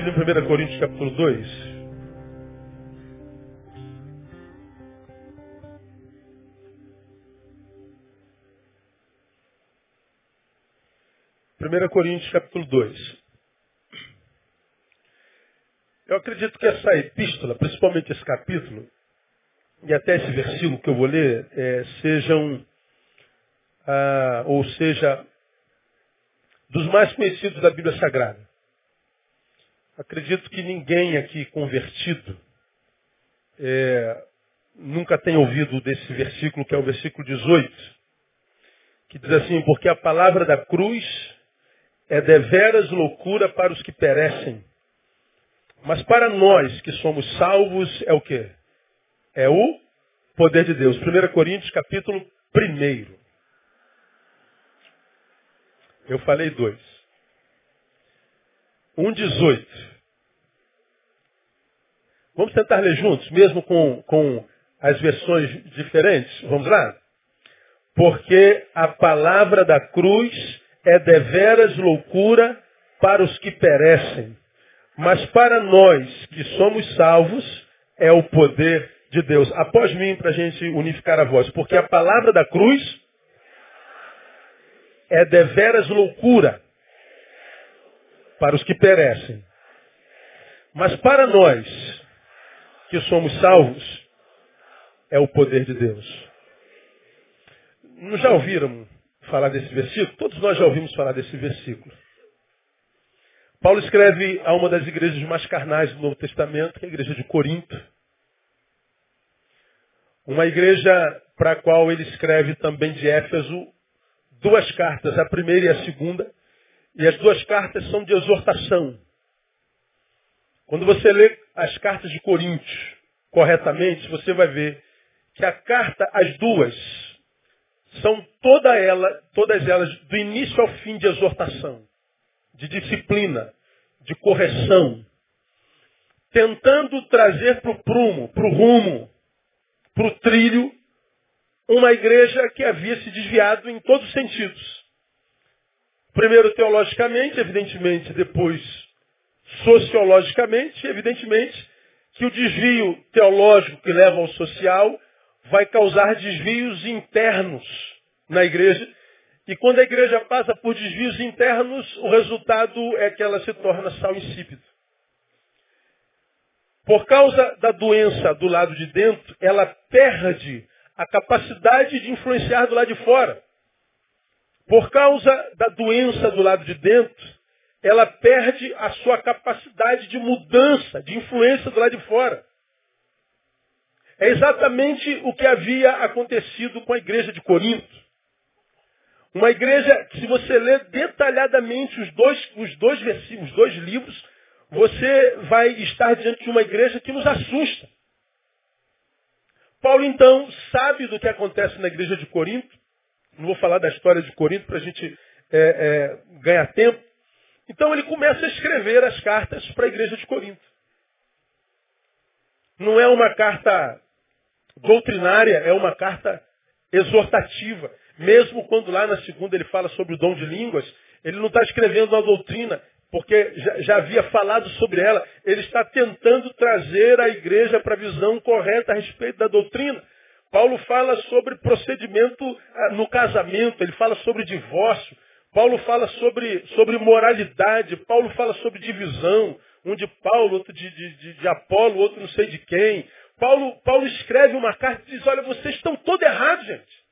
Bíblia em 1 Coríntios capítulo 2. Primeira Coríntios capítulo 2. Eu acredito que essa epístola, principalmente esse capítulo, e até esse versículo que eu vou ler, é, sejam, ah, ou seja, dos mais conhecidos da Bíblia Sagrada. Acredito que ninguém aqui convertido é, nunca tenha ouvido desse versículo, que é o versículo 18, que diz assim, porque a palavra da cruz é deveras loucura para os que perecem, mas para nós que somos salvos é o quê? É o poder de Deus. 1 Coríntios capítulo 1. Eu falei dois. 1,18. Vamos tentar ler juntos, mesmo com, com as versões diferentes? Vamos lá? Porque a palavra da cruz é deveras loucura para os que perecem, mas para nós que somos salvos é o poder de Deus. Após mim, para a gente unificar a voz. Porque a palavra da cruz é deveras loucura para os que perecem. Mas para nós, que somos salvos, é o poder de Deus. Não já ouviram falar desse versículo? Todos nós já ouvimos falar desse versículo. Paulo escreve a uma das igrejas mais carnais do Novo Testamento, que é a igreja de Corinto. Uma igreja para a qual ele escreve também de Éfeso duas cartas, a primeira e a segunda. E as duas cartas são de exortação. Quando você lê as cartas de Coríntios corretamente, você vai ver que a carta, as duas, são toda ela, todas elas, do início ao fim de exortação, de disciplina, de correção, tentando trazer para o prumo, para o rumo, para o trilho uma igreja que havia se desviado em todos os sentidos. Primeiro teologicamente, evidentemente, depois sociologicamente, evidentemente, que o desvio teológico que leva ao social vai causar desvios internos na igreja. E quando a igreja passa por desvios internos, o resultado é que ela se torna sal insípido. Por causa da doença do lado de dentro, ela perde a capacidade de influenciar do lado de fora. Por causa da doença do lado de dentro, ela perde a sua capacidade de mudança, de influência do lado de fora. É exatamente o que havia acontecido com a igreja de Corinto. Uma igreja que, se você ler detalhadamente os dois, os dois versículos, os dois livros, você vai estar diante de uma igreja que nos assusta. Paulo, então, sabe do que acontece na igreja de Corinto. Não vou falar da história de Corinto para a gente é, é, ganhar tempo. Então, ele começa a escrever as cartas para a igreja de Corinto. Não é uma carta doutrinária, é uma carta exortativa. Mesmo quando lá na segunda ele fala sobre o dom de línguas, ele não está escrevendo uma doutrina, porque já, já, havia falado sobre ela. Ele está tentando trazer a igreja para a visão correta a respeito da doutrina. Paulo fala sobre procedimento ah, no casamento, ele fala sobre divórcio. Paulo fala sobre, sobre moralidade, Paulo fala sobre divisão, um de Paulo, outro de, de, de Apolo, outro não sei de quem. Paulo, Paulo escreve uma carta e diz, olha, vocês estão todos errados, gente.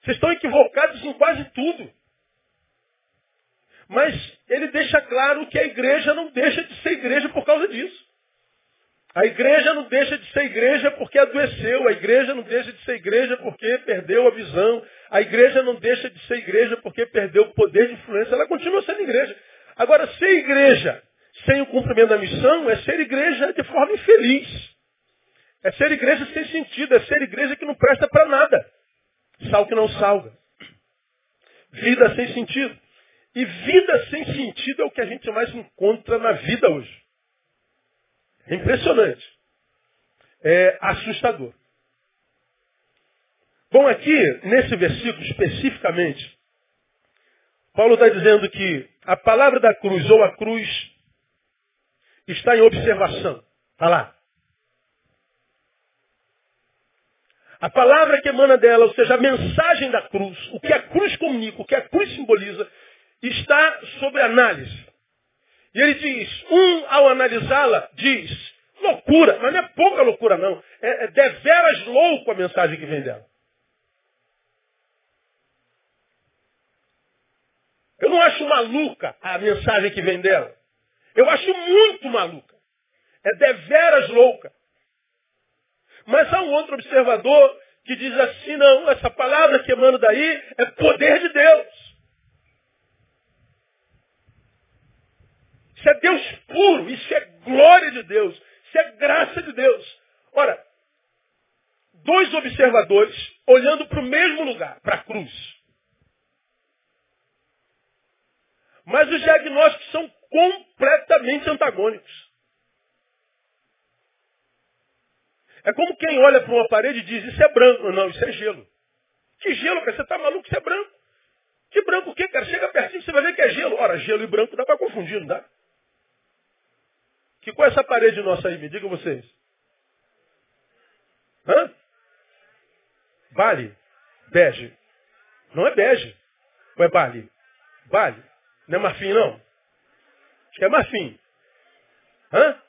Vocês estão equivocados em quase tudo. Mas ele deixa claro que a igreja não deixa de ser igreja por causa disso. A igreja não deixa de ser igreja porque adoeceu. A igreja não deixa de ser igreja porque perdeu a visão. A igreja não deixa de ser igreja porque perdeu o poder de influência. Ela continua sendo igreja. Agora, ser igreja sem o cumprimento da missão é ser igreja de forma infeliz. É ser igreja sem sentido. É ser igreja que não presta para nada. Sal que não salga. Vida sem sentido. E vida sem sentido é o que a gente mais encontra na vida hoje. É impressionante. É assustador. Bom, aqui, nesse versículo especificamente, Paulo está dizendo que a palavra da cruz ou a cruz está em observação. Está lá. A palavra que emana dela, ou seja, a mensagem da cruz, o que a cruz comunica, o que a cruz simboliza, está sob análise. E ele diz, um ao analisá-la, diz, loucura, mas não é pouca loucura não, é, é deveras louco a mensagem que vem dela. Eu não acho maluca a mensagem que vem dela. Eu acho muito maluca. É deveras louca. Mas há um outro observador que diz assim, não, essa palavra que emana daí é poder de Deus. Isso é Deus puro, isso é glória de Deus, isso é graça de Deus. Ora, dois observadores olhando para o mesmo lugar, para a cruz. Mas os diagnósticos são completamente antagônicos. É como quem olha para uma parede e diz, isso é branco. Não, isso é gelo. Que gelo, cara? Você está maluco? Isso é branco. Que branco o quê, cara? Chega pertinho, você vai ver que é gelo. Ora, gelo e branco dá para confundir, não dá? Que qual é essa parede nossa aí? Me digam vocês. Hã? Bale. Bege. Não é bege. Ou é bale? Bale. Não é marfim, não? Acho que é marfim. Hã?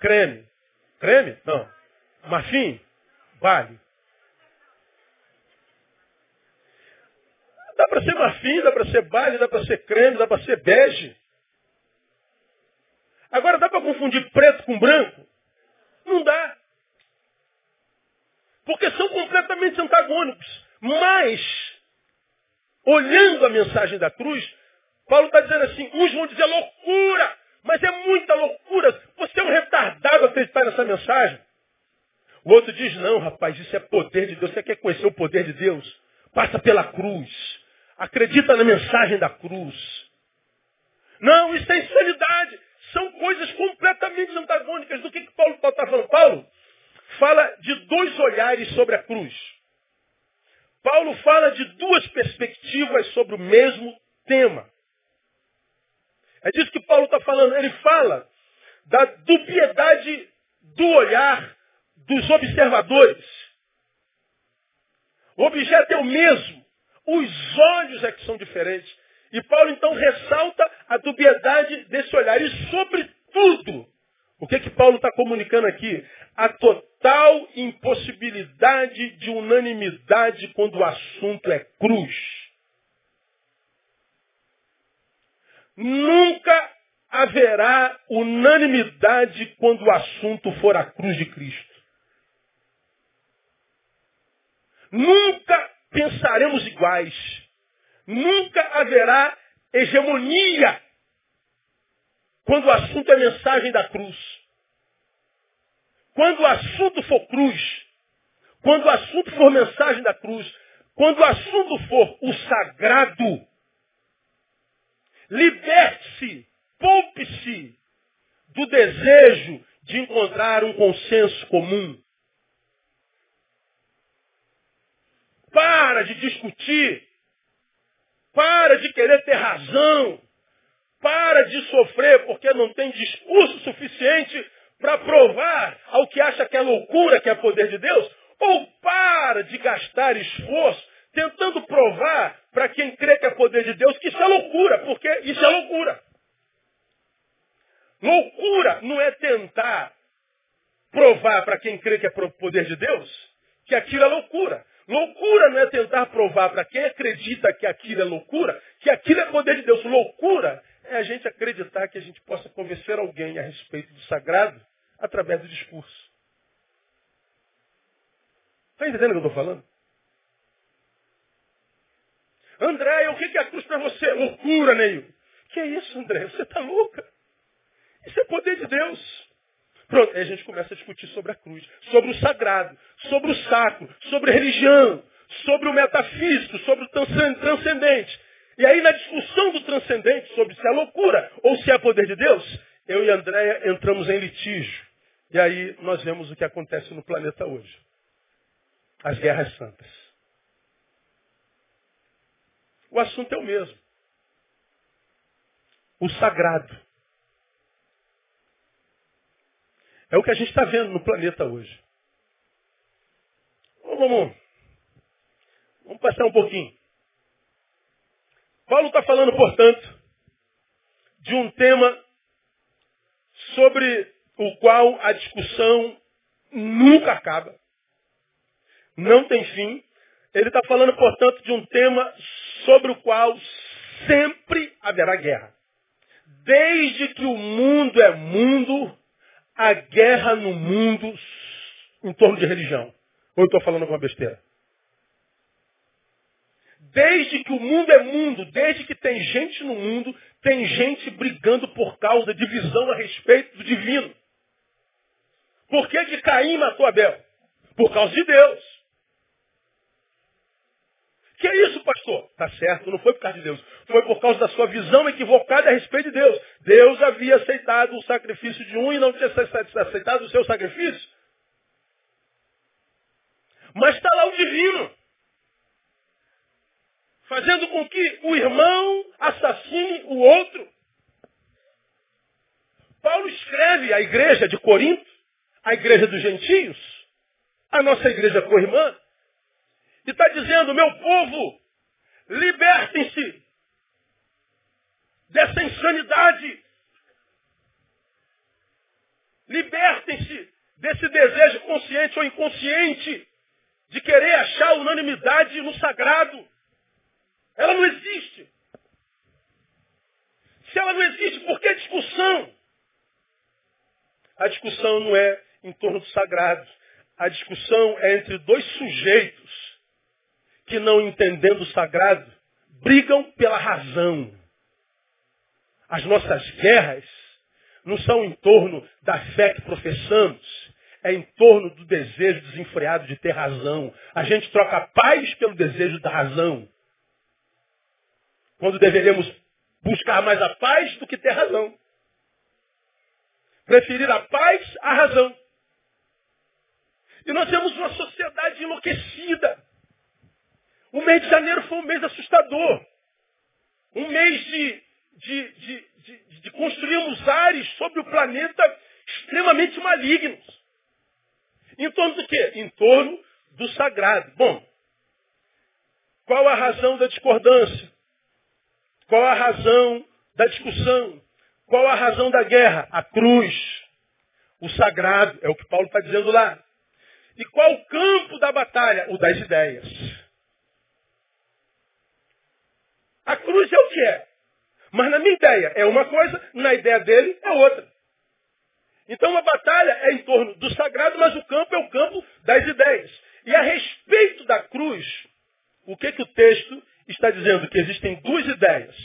Creme. Creme? Não. Marfim? Vale. Dá para ser marfim, dá para ser bale, dá para ser creme, dá para ser bege. Agora dá para confundir preto com branco? Não dá. Porque são completamente antagônicos. Mas, olhando a mensagem da cruz, Paulo está dizendo assim, uns vão dizer loucura, mas é muita loucura. Você é um retardado acreditar nessa mensagem. O outro diz, não, rapaz, isso é poder de Deus. Você quer conhecer o poder de Deus? Passa pela cruz. Acredita na mensagem da cruz. Não, isso é insanidade. São coisas completamente antagônicas. Do que, que Paulo está falando? Paulo fala de dois olhares sobre a cruz. Paulo fala de duas perspectivas sobre o mesmo tema. É disso que Paulo está falando. Ele fala da dubiedade do olhar dos observadores. O objeto é o mesmo. Os olhos é que são diferentes. E Paulo então ressalta a dubiedade desse olhar. E sobretudo, o que que Paulo está comunicando aqui? A total impossibilidade de unanimidade quando o assunto é cruz. Nunca haverá unanimidade quando o assunto for a cruz de Cristo. Nunca pensaremos iguais. Nunca haverá hegemonia quando o assunto é mensagem da cruz. Quando o assunto for cruz, quando o assunto for mensagem da cruz, quando o assunto for o sagrado, liberte-se, poupe-se do desejo de encontrar um consenso comum. Para de discutir. Para de querer ter razão. Para de sofrer porque não tem discurso suficiente para provar ao que acha que é loucura, que é poder de Deus. Ou para de gastar esforço tentando provar para quem crê que é poder de Deus que isso é loucura, porque isso é loucura. Loucura não é tentar provar para quem crê que é poder de Deus que aquilo é loucura. Loucura não é tentar provar para quem acredita que aquilo é loucura, que aquilo é poder de Deus. Loucura é a gente acreditar que a gente possa convencer alguém a respeito do sagrado através do discurso. Está entendendo o que eu estou falando? André, o que é a cruz para você? Loucura, Neil. Que é isso, André? Você está louca? Isso é poder de Deus. Pronto, aí a gente começa a discutir sobre a cruz, sobre o sagrado, sobre o sacro, sobre religião, sobre o metafísico, sobre o transcendente. E aí na discussão do transcendente, sobre se é loucura ou se é poder de Deus, eu e Andréia entramos em litígio. E aí nós vemos o que acontece no planeta hoje. As guerras santas. O assunto é o mesmo. o sagrado. É o que a gente está vendo no planeta hoje. Vamos, vamos passar um pouquinho. Paulo está falando, portanto, de um tema sobre o qual a discussão nunca acaba, não tem fim. Ele está falando, portanto, de um tema sobre o qual sempre haverá guerra. Desde que o mundo é mundo, a guerra no mundo em torno de religião. Ou eu estou falando alguma besteira? Desde que o mundo é mundo, desde que tem gente no mundo, tem gente brigando por causa de visão a respeito do divino. Por que, que Caim matou Abel? Por causa de Deus. Que é isso, pastor? Tá certo, não foi por causa de Deus. Foi por causa da sua visão equivocada a respeito de Deus. Deus havia aceitado o sacrifício de um e não tinha aceitado o seu sacrifício. Mas está lá o divino. Fazendo com que o irmão assassine o outro. Paulo escreve à igreja de Corinto, à igreja dos gentios, a nossa igreja co-irmã, e está dizendo, meu povo, libertem-se dessa insanidade. Libertem-se desse desejo consciente ou inconsciente de querer achar unanimidade no sagrado. Ela não existe. Se ela não existe, por que discussão? A discussão não é em torno do sagrado. A discussão é entre dois sujeitos que não entendendo o sagrado, brigam pela razão. As nossas guerras não são em torno da fé que professamos, é em torno do desejo desenfreado de ter razão. A gente troca a paz pelo desejo da razão. Quando deveríamos buscar mais a paz do que ter razão. Preferir a paz à razão. E nós temos uma sociedade enlouquecida. O mês de janeiro foi um mês assustador. Um mês de, de, de, de, construirmos ares sobre o planeta extremamente malignos. Em torno do quê? Em torno do sagrado. Bom, qual a razão da discordância? Qual a razão da discussão? Qual a razão da guerra? A cruz. O sagrado, é o que Paulo está dizendo lá. E qual o campo da batalha? O das ideias. A cruz é o que é. Mas na minha ideia é uma coisa, na ideia dele é outra. Então a batalha é em torno do sagrado, mas o campo é o campo das ideias. E a respeito da cruz, o que, que o texto está dizendo? Que existem duas ideias.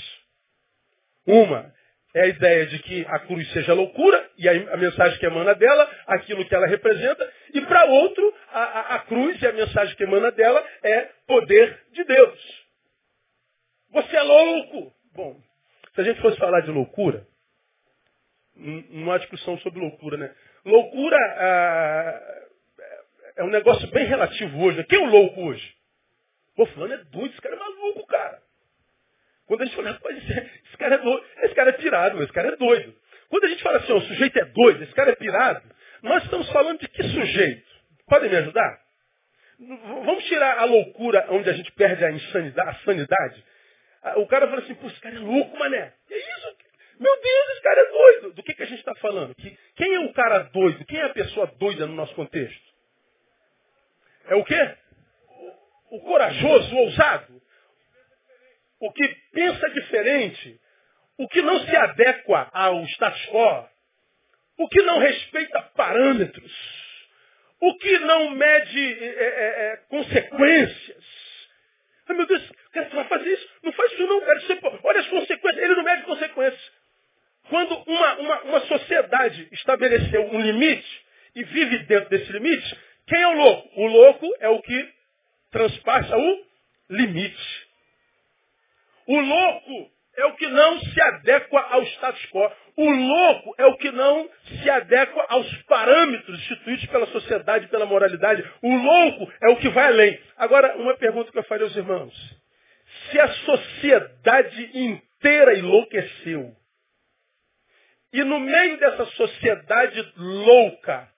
Uma é a ideia de que a cruz seja loucura, e a, mensagem que emana dela, aquilo que ela representa, e para outro, a, a, a cruz e a mensagem que emana dela é poder de Deus. Você é louco! Bom, se a gente fosse falar de loucura, há discussão sobre loucura, né? Loucura ah, é um negócio bem relativo hoje. Né? Quem é o louco hoje? Pô, fulano é doido, esse cara é maluco, cara. Quando a gente fala, rapaz, esse, esse cara é doido, esse cara é pirado, esse cara é doido. Quando a gente fala assim, o sujeito é doido, esse cara é pirado, nós estamos falando de que sujeito? Podem me ajudar? Vamos tirar a loucura onde a gente perde a insanidade, a sanidade o cara fala assim, pô, esse cara é louco, mané. Que isso? Meu Deus, esse cara é doido. Do que, que a gente está falando? Que, quem é o cara doido? Quem é a pessoa doida no nosso contexto? É o quê? O, o corajoso, o ousado. O que pensa diferente. O que não se adequa ao status quo. O que não respeita parâmetros. O que não mede é, é, é, consequências. Ai meu Deus, cara, você vai fazer isso? Não faz isso não, cara. Você, olha as consequências. Ele não mede consequências. Quando uma, uma, uma sociedade estabeleceu um limite e vive dentro desse limite, quem é o louco? O louco é o que transpassa o limite. O louco é o que não se adequa ao status quo. O louco é o que não se adequa aos parâmetros instituídos pela sociedade, pela moralidade. O louco é o que vai além. Agora, uma pergunta que eu faria aos irmãos. Se a sociedade inteira enlouqueceu, E no meio dessa sociedade louca,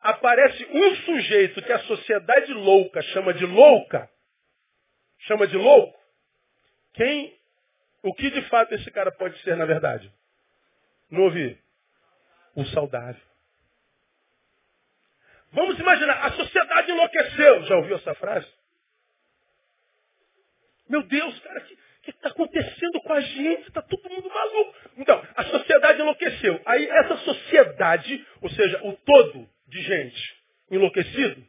aparece um sujeito que a sociedade louca chama de louca, chama de louco. Quem, o que de fato esse cara pode ser na verdade? Não ouvi? O saudável. Vamos imaginar, a sociedade enlouqueceu. Já ouviu essa frase? Meu Deus, cara, o que está acontecendo com a gente? Está todo mundo maluco. Então, a sociedade enlouqueceu. Aí essa sociedade, ou seja, o todo de gente enlouquecido,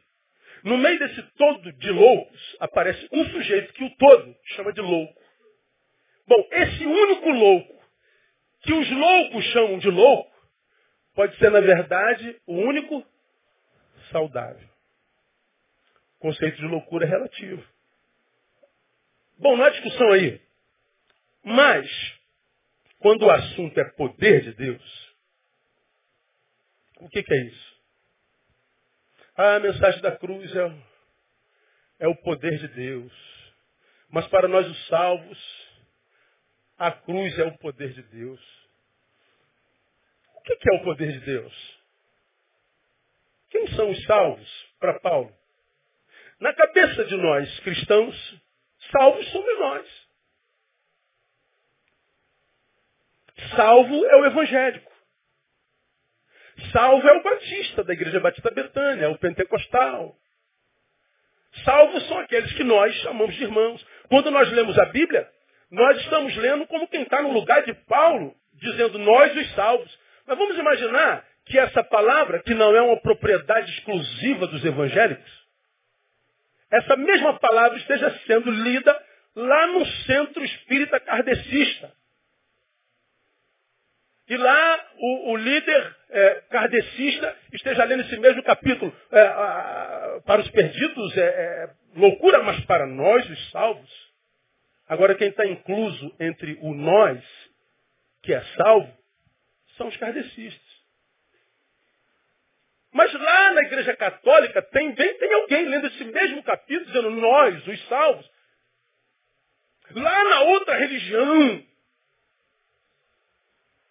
no meio desse todo de loucos, aparece um sujeito que o todo chama de louco. Bom, esse único louco, que os loucos chamam de louco, pode ser, na verdade, o único saudável. O conceito de loucura é relativo. Bom, não há discussão aí. Mas, quando o assunto é poder de Deus, o que, que é isso? Ah, a mensagem da cruz é, é o poder de Deus. Mas para nós os salvos, a cruz é o poder de Deus. O que, que é o poder de Deus? Quem são os salvos para Paulo? Na cabeça de nós cristãos, Salvos somos nós. Salvo é o evangélico. Salvo é o batista da Igreja Batista Betânia, é o pentecostal. Salvos são aqueles que nós chamamos de irmãos. Quando nós lemos a Bíblia, nós estamos lendo como quem está no lugar de Paulo, dizendo nós os salvos. Mas vamos imaginar que essa palavra, que não é uma propriedade exclusiva dos evangélicos, essa mesma palavra esteja sendo lida lá no centro espírita kardecista. E lá o, o líder é, kardecista esteja lendo esse mesmo capítulo. É, a, para os perdidos é, é loucura, mas para nós, os salvos. Agora, quem está incluso entre o nós, que é salvo, são os kardecistas. Mas lá igreja católica tem, tem alguém lendo esse mesmo capítulo dizendo nós, os salvos. Lá na outra religião,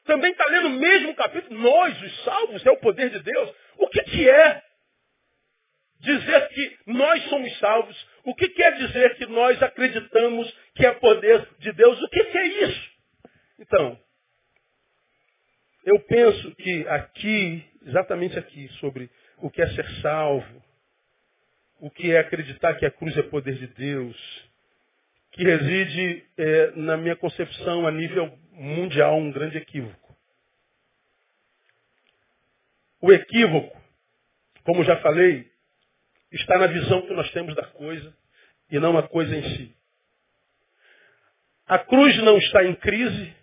também está lendo o mesmo capítulo, nós, os salvos, é o poder de Deus. O que, que é dizer que nós somos salvos? O que quer dizer que nós acreditamos que é poder de Deus? O que, que é isso? Então, eu penso que aqui exatamente aqui, sobre o que é ser salvo, o que é acreditar que a cruz é poder de Deus, que reside, é, na minha concepção, a nível mundial, um grande equívoco. O equívoco, como já falei, está na visão que nós temos da coisa e não a coisa em si. A cruz não está em crise,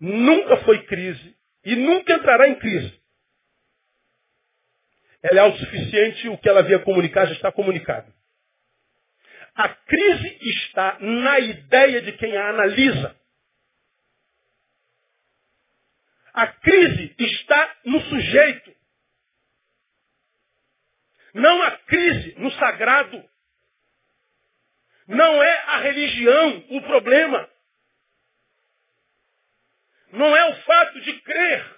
nunca foi crise e nunca entrará em crise. Ela é autossuficiente, o que ela havia comunicar já está comunicado. A crise está na ideia de quem a analisa. A crise está no sujeito. Não a crise no sagrado. Não é a religião o problema não é o fato de crer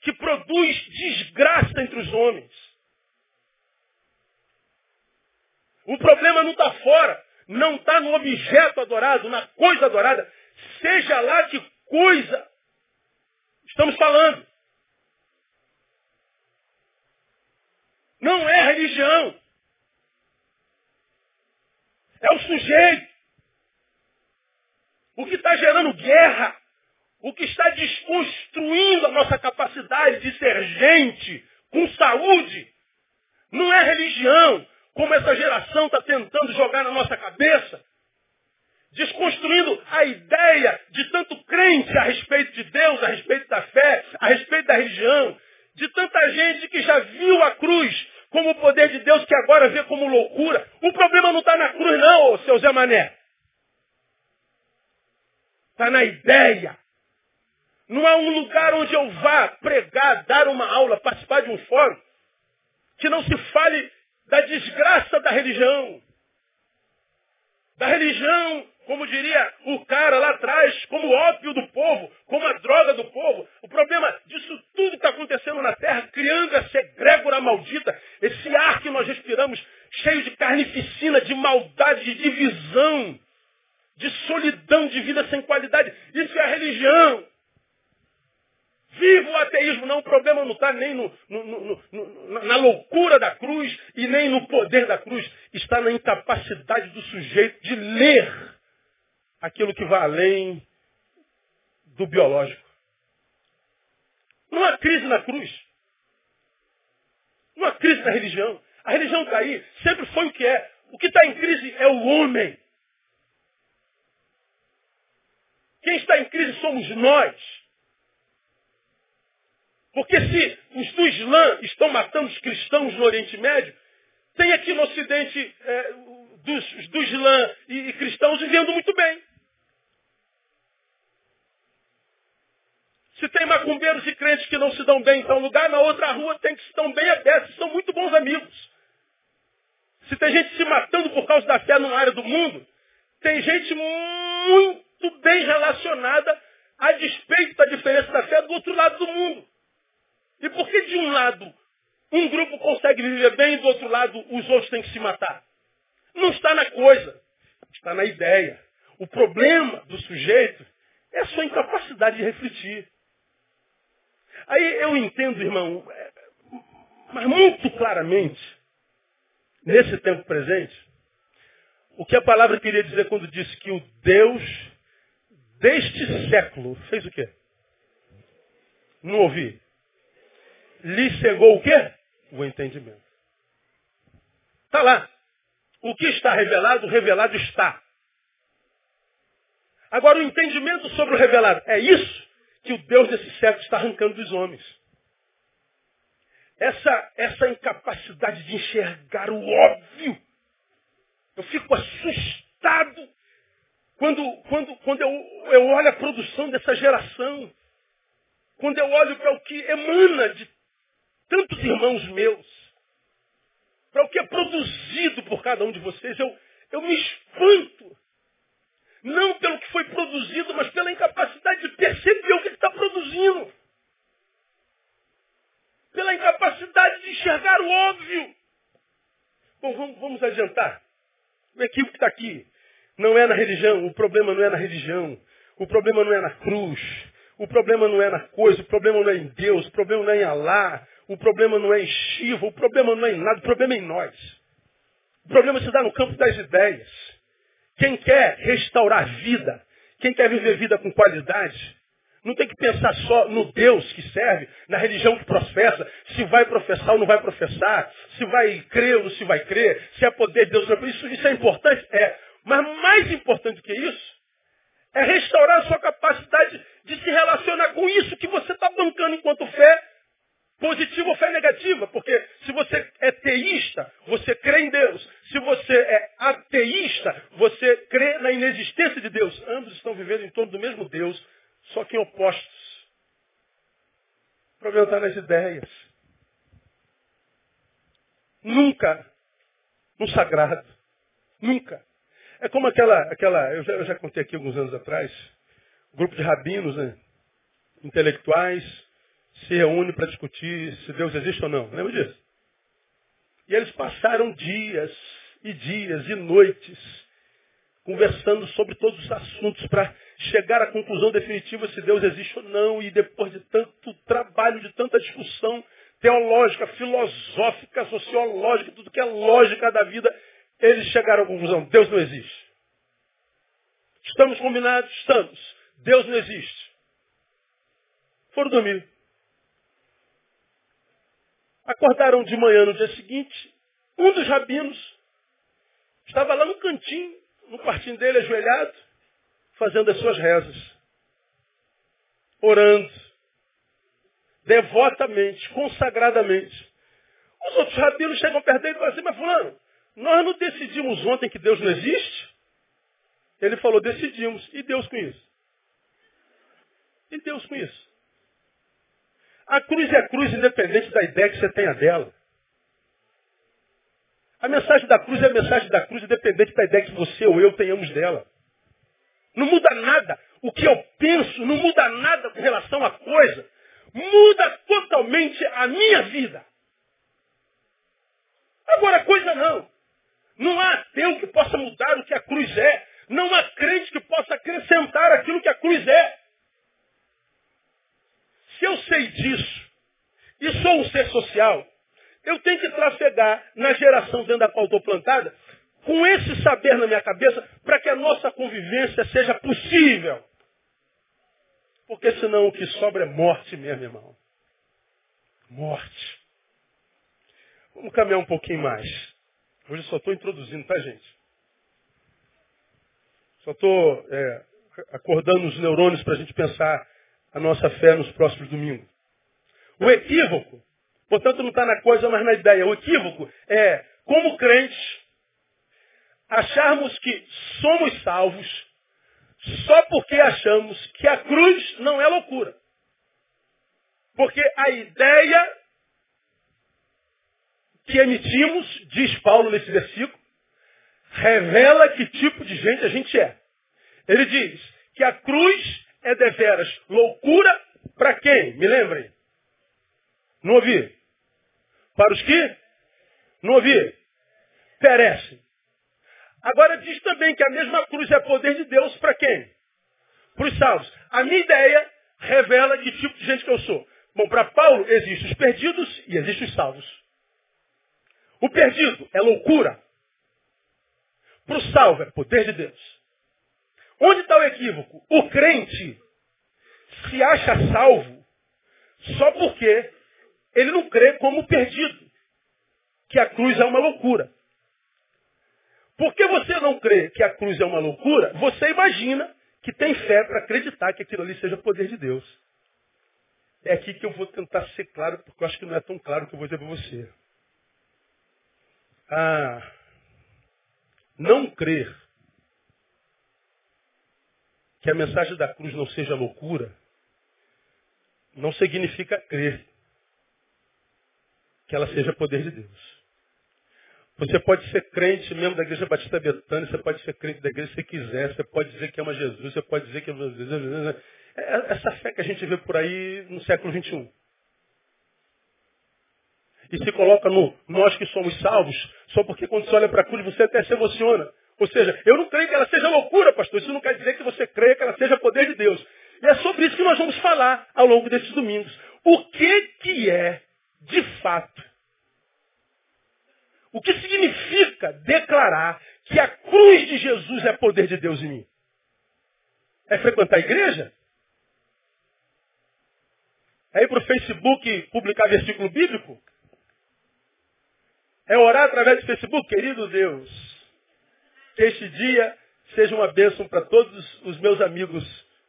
que produz desgraça entre os homens. O problema não está fora, não está no objeto adorado, na coisa adorada, seja lá que coisa estamos falando. Não é religião. É o sujeito. O que está gerando guerra o que está desconstruindo a nossa capacidade de ser gente com saúde não é religião, como essa geração está tentando jogar na nossa cabeça. Desconstruindo a ideia de tanto crente a respeito de Deus, a respeito da fé, a respeito da religião. De tanta gente que já viu a cruz como o poder de Deus, que agora vê como loucura. O problema não está na cruz, não, seu Zé Mané. Está na ideia. Não há um lugar onde eu vá pregar, dar uma aula, participar de um fórum, que não se fale da desgraça da religião. Da religião como diria o cara lá atrás, como ópio do povo, como a droga do povo. O problema disso tudo que está acontecendo na terra, criando essa egrégora maldita, esse ar que nós respiramos, cheio de carnificina, de maldade, de divisão, de solidão, de vida sem qualidade. Isso é a religião. Viva o ateísmo, não. O problema não está nem no, no, no, na loucura da cruz e nem no poder da cruz. Está na incapacidade do sujeito de ler aquilo que vai além do biológico. Não há crise na cruz. Não há crise na religião. A religião está aí, sempre foi o que é. O que está em crise é o homem. Quem está em crise somos nós. Porque se os do Islã estão matando os cristãos no Oriente Médio, tem aqui no Ocidente é, dos, do Islã e, e cristãos vivendo muito bem. Se tem macumbeiros e crentes que não se dão bem em tal lugar, na outra rua tem que se dão bem abertos, são muito bons amigos. Se tem gente se matando por causa da fé numa área do mundo, tem gente muito bem relacionada a despeito da diferença da fé do outro lado do mundo. E por que de um lado um grupo consegue viver bem e do outro lado os outros têm que se matar? Não está na coisa, está na ideia. O problema do sujeito é a sua incapacidade de refletir. Aí eu entendo, irmão, é, mas muito claramente, nesse tempo presente, o que a palavra queria dizer quando disse que o Deus deste século fez o quê? Não ouvi. Lhe chegou o quê? O entendimento. Está lá. O que está revelado, revelado está. Agora, o entendimento sobre o revelado é isso que o Deus desse século está arrancando dos homens. Essa, essa incapacidade de enxergar o óbvio. Eu fico assustado quando, quando, quando eu, eu olho a produção dessa geração. Quando eu olho para o que emana de tantos irmãos meus. Para o que é produzido por cada um de vocês. Eu, eu me espanto. Não pelo que foi produzido, mas pela incapacidade de perceber o que está produzindo. Pela incapacidade de enxergar o óbvio. Bom, vamos, vamos adiantar. O equívoco está aqui. Não é na religião, o problema não é na religião. O problema não é na cruz. O problema não é na coisa, o problema não é em Deus, o problema não é em Alá, o problema não é em Shiva, o problema não é em nada, o problema é em nós. O problema se dá no campo das ideias. Quem quer restaurar vida, quem quer viver vida com qualidade, não tem que pensar só no Deus que serve, na religião que professa, se vai professar ou não vai professar, se vai crer ou não se vai crer, se é poder de Deus. Isso, isso é importante? É. Mas mais importante que isso, é restaurar a sua capacidade de se relacionar com isso que você está bancando enquanto fé Positiva ou fé negativa, porque se você é teísta, você crê em Deus. Se você é ateísta, você crê na inexistência de Deus. Ambos estão vivendo em torno do mesmo Deus, só que em opostos. Para aumentar nas ideias. Nunca no sagrado. Nunca. É como aquela, aquela eu já, eu já contei aqui alguns anos atrás, um grupo de rabinos, né, intelectuais, se reúne para discutir se Deus existe ou não. Lembra disso? E eles passaram dias e dias e noites conversando sobre todos os assuntos para chegar à conclusão definitiva se Deus existe ou não. E depois de tanto trabalho, de tanta discussão teológica, filosófica, sociológica, tudo que é lógica da vida, eles chegaram à conclusão: Deus não existe. Estamos combinados? Estamos. Deus não existe. Foram dormir. Acordaram de manhã no dia seguinte, um dos rabinos estava lá no cantinho, no quartinho dele, ajoelhado, fazendo as suas rezas, orando, devotamente, consagradamente. Os outros rabinos chegam perto dele e falam assim, mas fulano, nós não decidimos ontem que Deus não existe? Ele falou, decidimos. E Deus com isso? E Deus com isso? A cruz é cruz independente da ideia que você tenha dela. A mensagem da cruz é a mensagem da cruz independente da ideia que você ou eu tenhamos dela. Não muda nada. O que eu penso não muda nada com relação à coisa. Muda totalmente a minha vida. Agora, coisa não. Não há ateu que possa mudar o que a cruz é. Não há crente que possa acrescentar aquilo que a cruz é. Se eu sei disso e sou um ser social, eu tenho que trafegar na geração dentro da qual estou plantada com esse saber na minha cabeça para que a nossa convivência seja possível. Porque senão o que sobra é morte mesmo, irmão. Morte. Vamos caminhar um pouquinho mais. Hoje eu só estou introduzindo, tá, gente? Só estou é, acordando os neurônios para a gente pensar a nossa fé nos próximos domingos. O equívoco, portanto, não está na coisa, mas na ideia. O equívoco é, como crentes, acharmos que somos salvos só porque achamos que a cruz não é loucura. Porque a ideia que emitimos, diz Paulo nesse versículo, revela que tipo de gente a gente é. Ele diz que a cruz é deveras loucura para quem? Me lembrem. Não ouvi. Para os que? Não ouvi. Perecem. Agora diz também que a mesma cruz é poder de Deus para quem? Para os salvos. A minha ideia revela que tipo de gente que eu sou. Bom, para Paulo existem os perdidos e existem os salvos. O perdido é loucura. Para o salvo é poder de Deus. Onde está o equívoco? O crente se acha salvo só porque ele não crê como perdido. Que a cruz é uma loucura. Porque você não crê que a cruz é uma loucura, você imagina que tem fé para acreditar que aquilo ali seja poder de Deus. É aqui que eu vou tentar ser claro, porque eu acho que não é tão claro que eu vou dizer para você. Ah, não crer que a mensagem da cruz não seja loucura, não significa crer que ela seja poder de Deus. Você pode ser crente mesmo da igreja Batista Betânia, você pode ser crente da igreja se quiser, você pode dizer que ama Jesus, você pode dizer que ama Jesus. É essa fé que a gente vê por aí no século XXI. E se coloca no nós que somos salvos, só porque quando você olha para a cruz você até se emociona. Ou seja, eu não creio que ela seja loucura, pastor. Isso não quer dizer que você creia que ela seja poder de Deus. E é sobre isso que nós vamos falar ao longo desses domingos. O que, que é, de fato, o que significa declarar que a cruz de Jesus é poder de Deus em mim? É frequentar a igreja? É ir para o Facebook publicar versículo bíblico? É orar através do Facebook? Querido Deus, que este dia seja uma bênção para todos os meus amigos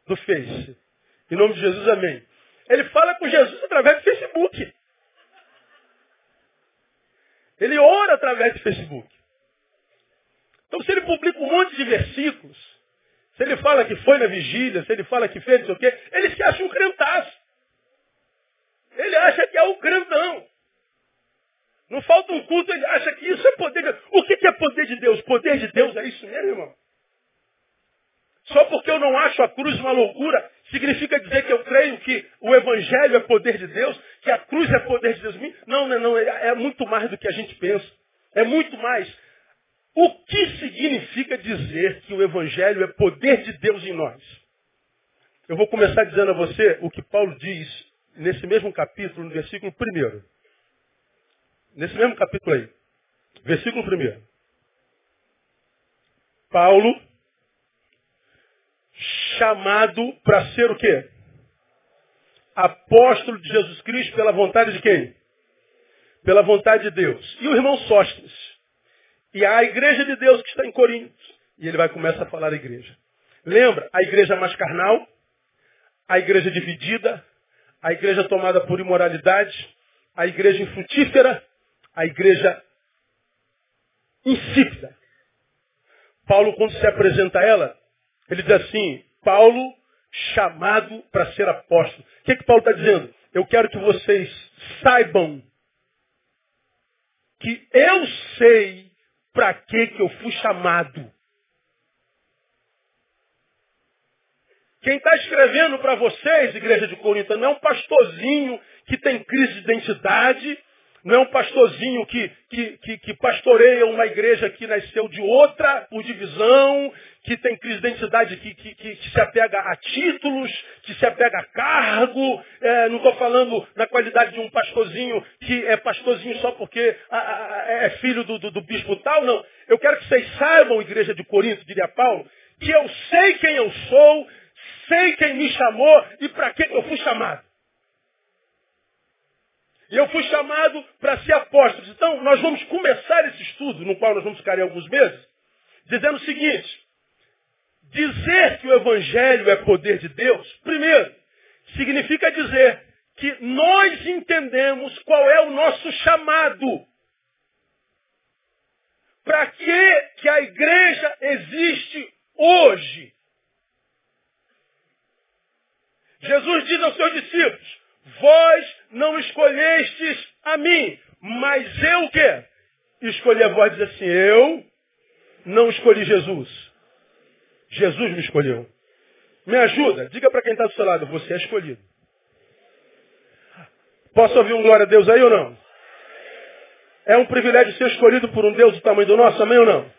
do Face. Em nome de Jesus, amém. Ele fala com Jesus através do Facebook. Ele ora através do Facebook. Então, se ele publica um monte de versículos, se ele fala que foi na vigília, se ele fala que fez o quê, ele se acha um crentaço. Ele acha que é um crentão. Não falta um culto, ele acha que isso é poder de Deus. O que é poder de Deus? Poder de Deus é isso mesmo, irmão. Só porque eu não acho a cruz uma loucura, significa dizer que eu creio que o Evangelho é poder de Deus, que a cruz é poder de Deus. Não, não, não. É, é muito mais do que a gente pensa. É muito mais. O que significa dizer que o Evangelho é poder de Deus em nós? Eu vou começar dizendo a você o que Paulo diz nesse mesmo capítulo, no versículo 1. Nesse mesmo capítulo aí. Versículo 1. Paulo, chamado para ser o quê? apóstolo de Jesus Cristo pela vontade de quem? Pela vontade de Deus. E o irmão Sóstenes. E a igreja de Deus que está em Corinto. E ele vai começar a falar da igreja. Lembra? A igreja mais carnal, a igreja dividida, a igreja tomada por imoralidade, a igreja infrutífera, a igreja insípida. Paulo, quando se apresenta a ela, ele diz assim, Paulo, chamado para ser apóstolo. O que, que Paulo está dizendo? Eu quero que vocês saibam que eu sei para que, que eu fui chamado. Quem está escrevendo para vocês, igreja de Corinto, não é um pastorzinho que tem crise de identidade, não é um pastorzinho que, que, que, que, pastoreia uma igreja que nasceu de outra, por divisão, que tem crise de identidade, que, que, que se apega a títulos, que se apega a cargo. É, não estou falando na qualidade de um pastorzinho que é pastorzinho só porque a, a, é filho do, do, do bispo tal, não. Eu quero que vocês saibam, igreja de Corinto, diria Paulo, que eu sei quem eu sou, sei quem me chamou e para que eu fui chamado. E eu fui chamado para ser apóstolo. Então, nós vamos começar esse estudo, no qual nós vamos ficar em alguns meses, dizendo o seguinte: dizer que o Evangelho é poder de Deus, primeiro, significa dizer que nós entendemos qual é o nosso chamado. Para que, que a igreja existe hoje? Jesus diz aos seus discípulos, vós não escolhestes a mim, mas eu o quê? Escolhi a vós, diz assim, eu não escolhi Jesus. Jesus me escolheu. Me ajuda, diga para quem está do seu lado, você é escolhido. Posso ouvir um glória a Deus aí ou não? É um privilégio ser escolhido por um Deus do tamanho do nosso, amém ou não?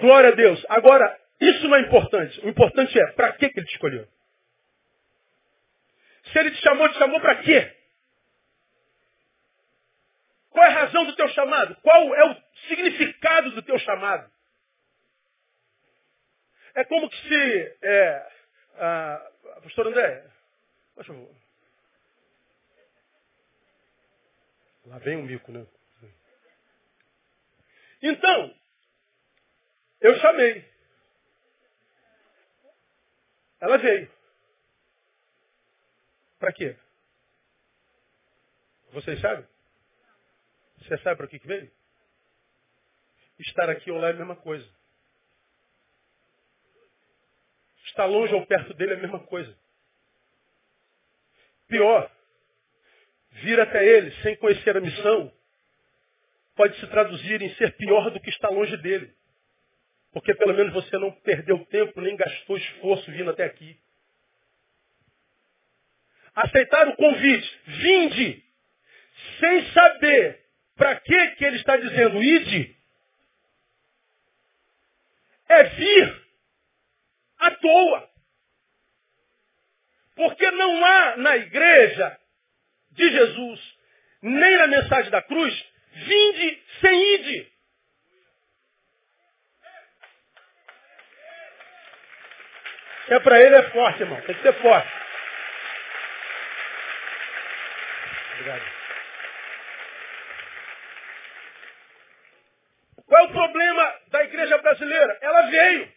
Glória a Deus. Agora, isso não é importante. O importante é, para que, que ele te escolheu? Se ele te chamou, te chamou para quê? Qual é a razão do teu chamado? Qual é o significado do teu chamado? É como que se. É, a, pastor André, por favor. Lá vem um mico, né? Então, eu chamei. Ela veio. Para quê? Vocês sabem? Você sabe para que veio? Estar aqui ou lá é a mesma coisa. Estar longe ou perto dele é a mesma coisa. Pior, vir até ele sem conhecer a missão pode se traduzir em ser pior do que estar longe dele. Porque pelo menos você não perdeu tempo nem gastou esforço vindo até aqui. Aceitar o convite, vinde, sem saber para que, que ele está dizendo ide? É vir à toa. Porque não há na igreja de Jesus, nem na mensagem da cruz, vinde sem ide. é para ele é forte, irmão. Tem que ser forte. Obrigado. Qual é o problema da igreja brasileira? Ela veio.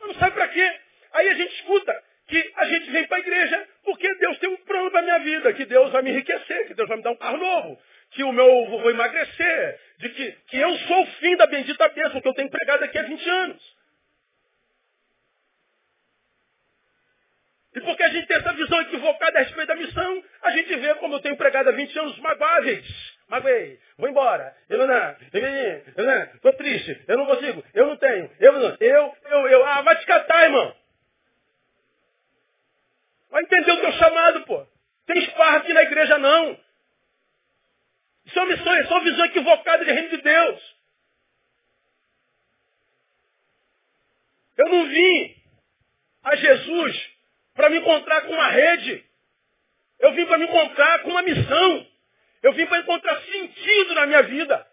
Mas não sabe para quê. Aí a gente escuta que a gente vem para a igreja porque Deus tem um plano para minha vida, que Deus vai me enriquecer, que Deus vai me dar um carro novo, que o meu vou emagrecer, de que, que eu sou o fim da bendita bênção que eu tenho pregado aqui há 20 anos. E porque a gente tem essa visão equivocada a respeito da missão, a gente vê como eu tenho pregado há 20 anos magoáveis magoei, vou embora, eu não, eu tô triste, eu não consigo, eu não tenho, eu não, eu, eu, eu, ah, vai te catar, irmão. Vai entender o teu chamado, pô. Tem esparra aqui na igreja, não. Isso é isso é uma visão equivocada de reino de Deus. Eu não vim a Jesus para me encontrar com uma rede. Eu vim para me encontrar com uma missão. Eu vim para encontrar sentido na minha vida.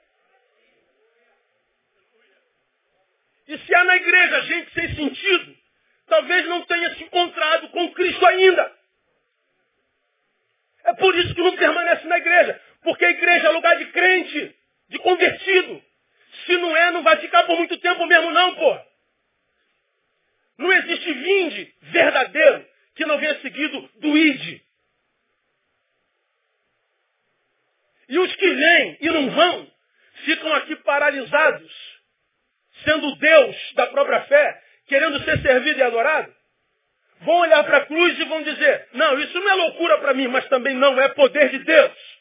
E se há na igreja gente sem sentido, talvez não tenha se encontrado com Cristo ainda. É por isso que não permanece na igreja. Porque a igreja é lugar de crente, de convertido. Se não é, não vai ficar por muito tempo mesmo não, pô. Não existe vinde verdadeiro que não venha seguido do ide. E os que vêm e não vão, ficam aqui paralisados, sendo Deus da própria fé, querendo ser servido e adorado. Vão olhar para a cruz e vão dizer, não, isso não é loucura para mim, mas também não é poder de Deus.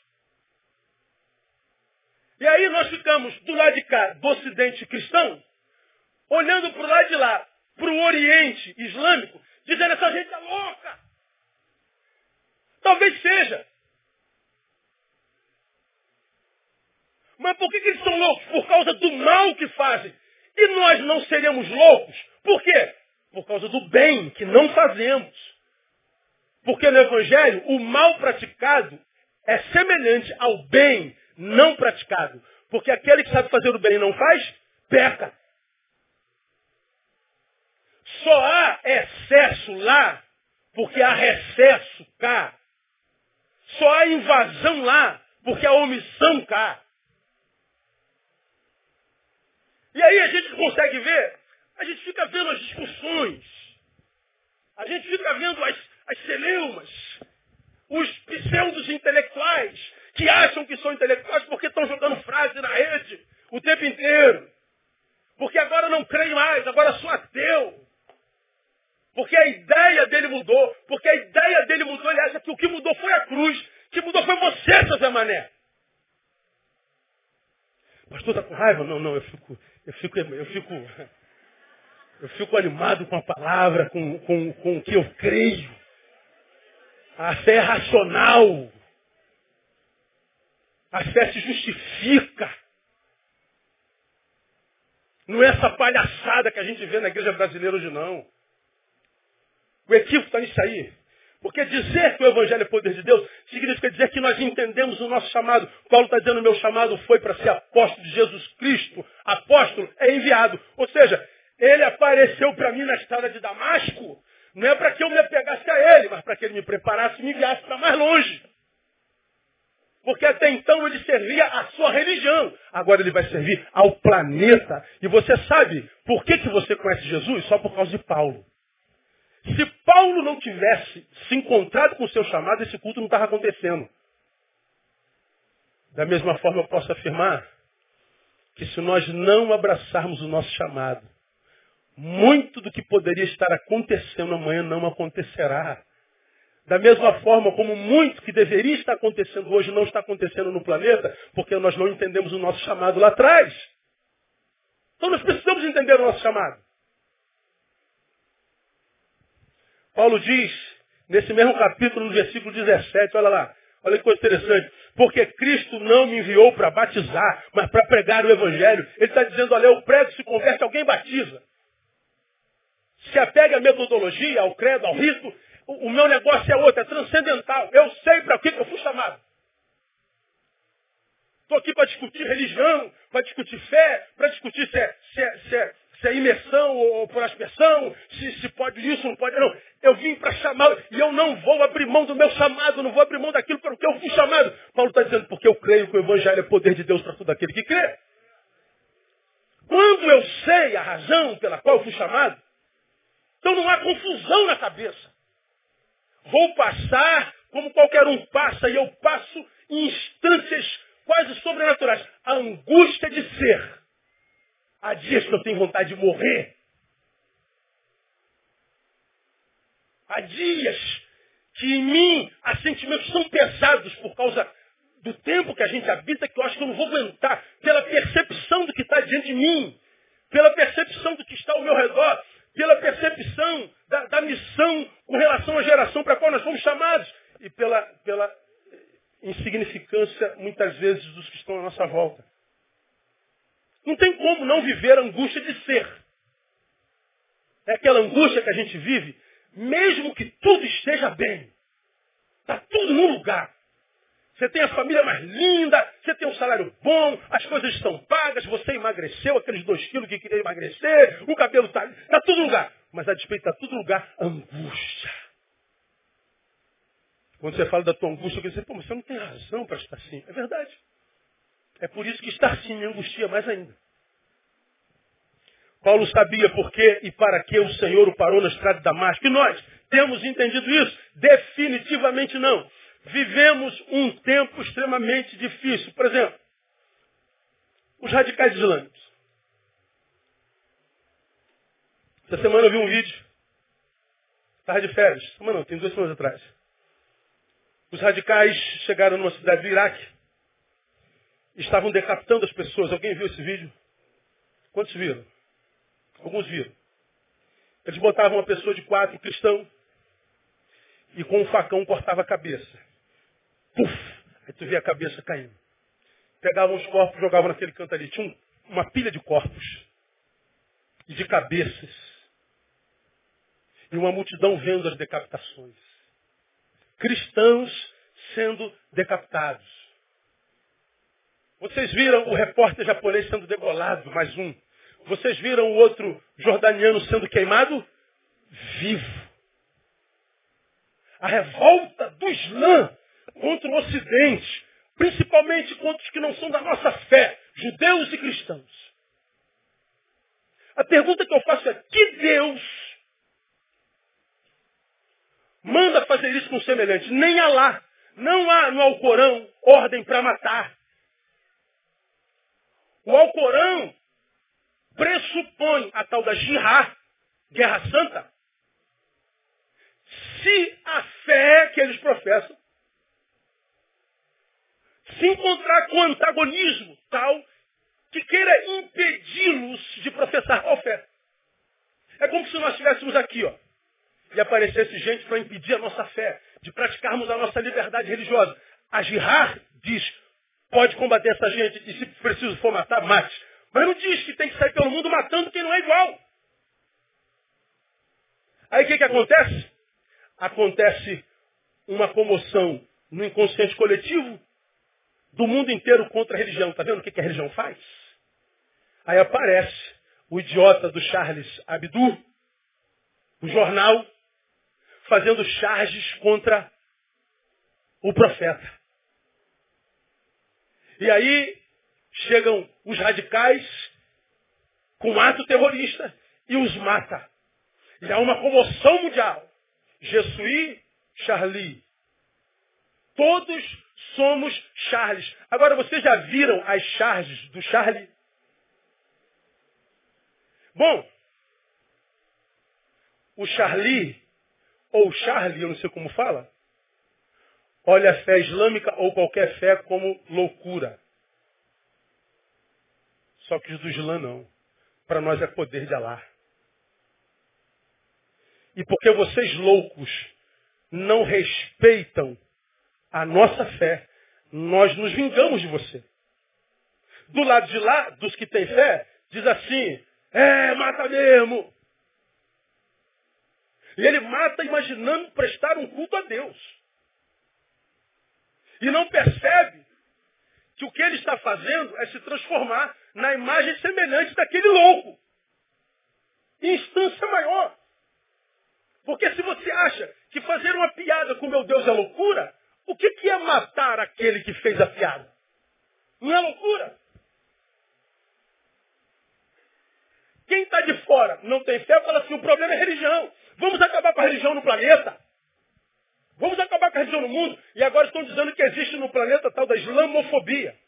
E aí nós ficamos do lado de cá, do ocidente cristão, olhando para o lado de lá, para o oriente islâmico, dizendo essa gente é louca. Talvez seja. Mas por que, que eles são loucos? Por causa do mal que fazem. E nós não seremos loucos. Por quê? Por causa do bem que não fazemos. Porque no Evangelho, o mal praticado é semelhante ao bem não praticado. Porque aquele que sabe fazer o bem e não faz, peca. Só há excesso lá, porque há recesso cá. Só há invasão lá, porque há omissão cá. E aí a gente consegue ver, a gente fica vendo as discussões, a gente fica vendo as, as celeumas, os pseudos intelectuais que acham que são intelectuais porque estão jogando frase na rede o tempo inteiro. Porque agora não creio mais, agora sou ateu. Porque a ideia dele mudou. Porque a ideia dele mudou. Ele acha que o que mudou foi a cruz. O que mudou foi você, José Mané. Pastor, está com raiva? Não, não, eu fico, eu fico, eu fico, eu fico animado com a palavra, com, com, com o que eu creio. A fé é racional. A fé se justifica. Não é essa palhaçada que a gente vê na igreja brasileira hoje, não. O equívoco está nisso aí. Porque dizer que o Evangelho é poder de Deus significa dizer que nós entendemos o nosso chamado. Paulo está dizendo, meu chamado foi para ser apóstolo de Jesus Cristo. Apóstolo é enviado. Ou seja, ele apareceu para mim na estrada de Damasco. Não é para que eu me apegasse a ele, mas para que ele me preparasse e me enviasse para mais longe. Porque até então ele servia a sua religião. Agora ele vai servir ao planeta. E você sabe por que, que você conhece Jesus? Só por causa de Paulo. Se Paulo não tivesse se encontrado com o seu chamado, esse culto não estava acontecendo. Da mesma forma, eu posso afirmar que se nós não abraçarmos o nosso chamado, muito do que poderia estar acontecendo amanhã não acontecerá. Da mesma forma como muito que deveria estar acontecendo hoje não está acontecendo no planeta, porque nós não entendemos o nosso chamado lá atrás. Então nós precisamos entender o nosso chamado. Paulo diz, nesse mesmo capítulo, no versículo 17, olha lá, olha que coisa interessante. Porque Cristo não me enviou para batizar, mas para pregar o Evangelho. Ele está dizendo, olha, eu prego, se converte, alguém batiza. Se apega à metodologia, ao credo, ao rito, o, o meu negócio é outro, é transcendental. Eu sei para que eu fui chamado. Estou aqui para discutir religião, para discutir fé, para discutir se é, se é, se é se é imersão ou por aspersão, se, se pode isso, não pode. Não, eu vim para chamar e eu não vou abrir mão do meu chamado, não vou abrir mão daquilo para o que eu fui chamado. Paulo está dizendo, porque eu creio que o Evangelho é poder de Deus para todo aquele que crê. Quando eu sei a razão pela qual eu fui chamado, então não há confusão na cabeça. Vou passar como qualquer um passa, e eu passo instâncias quase sobrenaturais. A angústia de ser Há dias que eu tenho vontade de morrer. Há dias que em mim há sentimentos tão pesados por causa do tempo que a gente habita que eu acho que eu não vou aguentar. Pela percepção do que está diante de mim. Pela percepção do que está ao meu redor. Pela percepção da, da missão com relação à geração para a qual nós fomos chamados. E pela, pela insignificância, muitas vezes, dos que estão à nossa volta. Não tem como não viver a angústia de ser. É aquela angústia que a gente vive, mesmo que tudo esteja bem. Está tudo no lugar. Você tem a família mais linda, você tem um salário bom, as coisas estão pagas, você emagreceu aqueles dois quilos que queria emagrecer, o cabelo está. Está tudo lugar. Mas a despeito está tudo lugar, angústia. Quando você fala da tua angústia, você diz, pô, mas você não tem razão para estar assim. É verdade. É por isso que estar assim me angustia mais ainda. Paulo sabia por que e para que o Senhor o parou na estrada de Damasco. E nós temos entendido isso? Definitivamente não. Vivemos um tempo extremamente difícil. Por exemplo, os radicais islâmicos. Essa semana eu vi um vídeo. Estava de férias. Semana não, tem duas semanas atrás. Os radicais chegaram numa cidade do Iraque estavam decapitando as pessoas. Alguém viu esse vídeo? Quantos viram? Alguns viram. Eles botavam uma pessoa de quatro, cristão, e com um facão cortava a cabeça. Puf! Aí tu via a cabeça caindo. Pegavam os corpos, jogavam naquele canto ali. Tinha um, uma pilha de corpos e de cabeças. E uma multidão vendo as decapitações. Cristãos sendo decapitados. Vocês viram o repórter japonês sendo degolado, mais um. Vocês viram o outro jordaniano sendo queimado? Vivo. A revolta do Islã contra o Ocidente, principalmente contra os que não são da nossa fé, judeus e cristãos. A pergunta que eu faço é, que Deus manda fazer isso com semelhante? Nem Alá. Não há no Alcorão ordem para matar. O Alcorão pressupõe a tal da jihad, guerra santa, se a fé que eles professam se encontrar com antagonismo tal que queira impedi-los de professar qual fé. É como se nós estivéssemos aqui, ó, e aparecesse gente para impedir a nossa fé, de praticarmos a nossa liberdade religiosa. A jihad diz, pode combater essa gente, e se preciso for matar, mate. Mas não diz que tem que sair pelo mundo matando quem não é igual. Aí o que, que acontece? Acontece uma comoção no inconsciente coletivo do mundo inteiro contra a religião. Está vendo o que, que a religião faz? Aí aparece o idiota do Charles Abdu, o jornal, fazendo charges contra o profeta. E aí chegam os radicais com ato terrorista e os mata. E há uma comoção mundial. Jesuí, Charlie. Todos somos Charles. Agora, vocês já viram as charges do Charlie? Bom, o Charlie, ou Charlie, eu não sei como fala, olha a fé islâmica ou qualquer fé como loucura. Só que os do Islã não. Para nós é poder de Alá. E porque vocês loucos não respeitam a nossa fé, nós nos vingamos de você. Do lado de lá, dos que têm fé, diz assim, é, mata mesmo. E ele mata imaginando prestar um culto a Deus. E não percebe que o que ele está fazendo é se transformar na imagem semelhante daquele louco. Em instância maior. Porque se você acha que fazer uma piada com meu Deus é loucura, o que, que é matar aquele que fez a piada? Não é loucura? Quem está de fora não tem fé, fala assim, o problema é religião. Vamos acabar com a religião no planeta. Vamos acabar com a religião no mundo. E agora estão dizendo que existe no planeta tal da islamofobia.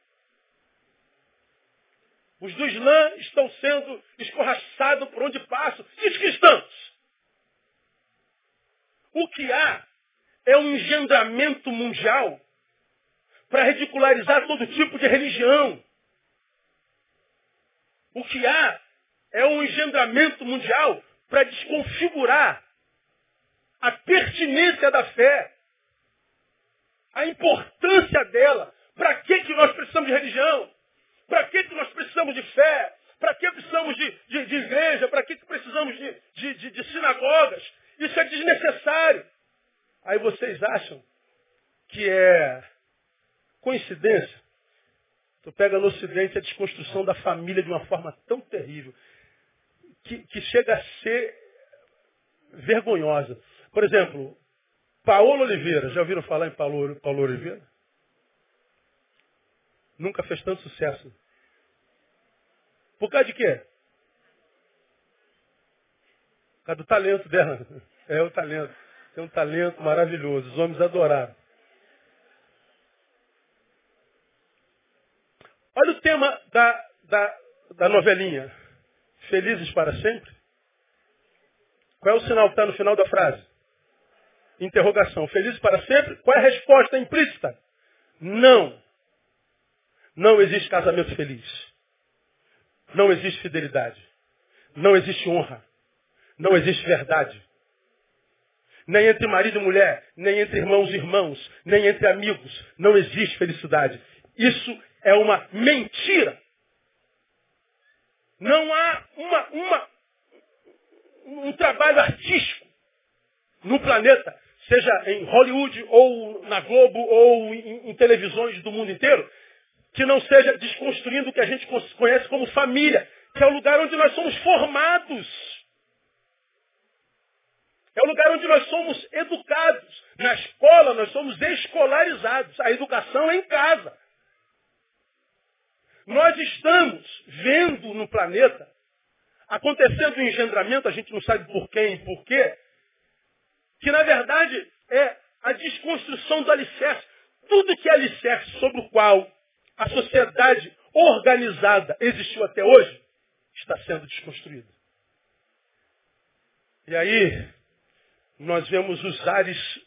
Os do Islã estão sendo escorraçados por onde passam. E os cristãos? O que há é um engendramento mundial para ridicularizar todo tipo de religião. O que há é um engendramento mundial para desconfigurar a pertinência da fé, a importância dela. Para que, que nós precisamos de religião? Para que, que nós precisamos de fé? Para que precisamos de, de, de igreja? Para que, que precisamos de, de, de sinagogas? Isso é desnecessário. Aí vocês acham que é coincidência? Tu pega no Ocidente a desconstrução da família de uma forma tão terrível que, que chega a ser vergonhosa. Por exemplo, Paulo Oliveira, já ouviram falar em Paulo, Paulo Oliveira? Nunca fez tanto sucesso. Por causa de quê? Por causa do talento dela. É o talento. Tem um talento maravilhoso. Os homens adoraram. Olha o tema da, da, da novelinha. Felizes para sempre? Qual é o sinal que está no final da frase? Interrogação. Felizes para sempre? Qual é a resposta implícita? Não. Não existe casamento feliz. Não existe fidelidade. Não existe honra. não existe verdade. Nem entre marido e mulher, nem entre irmãos e irmãos, nem entre amigos. Não existe felicidade. Isso é uma mentira. Não há uma, uma, um trabalho artístico no planeta, seja em Hollywood ou na Globo ou em, em televisões do mundo inteiro, que não seja desconstruindo o que a gente conhece como família, que é o lugar onde nós somos formados. É o lugar onde nós somos educados. Na escola nós somos escolarizados. A educação é em casa. Nós estamos vendo no planeta acontecendo o engendramento, a gente não sabe por quem e por quê, que na verdade é a desconstrução do alicerce. Tudo que é alicerce sobre o qual a sociedade organizada existiu até hoje, está sendo desconstruído. E aí, nós vemos os ares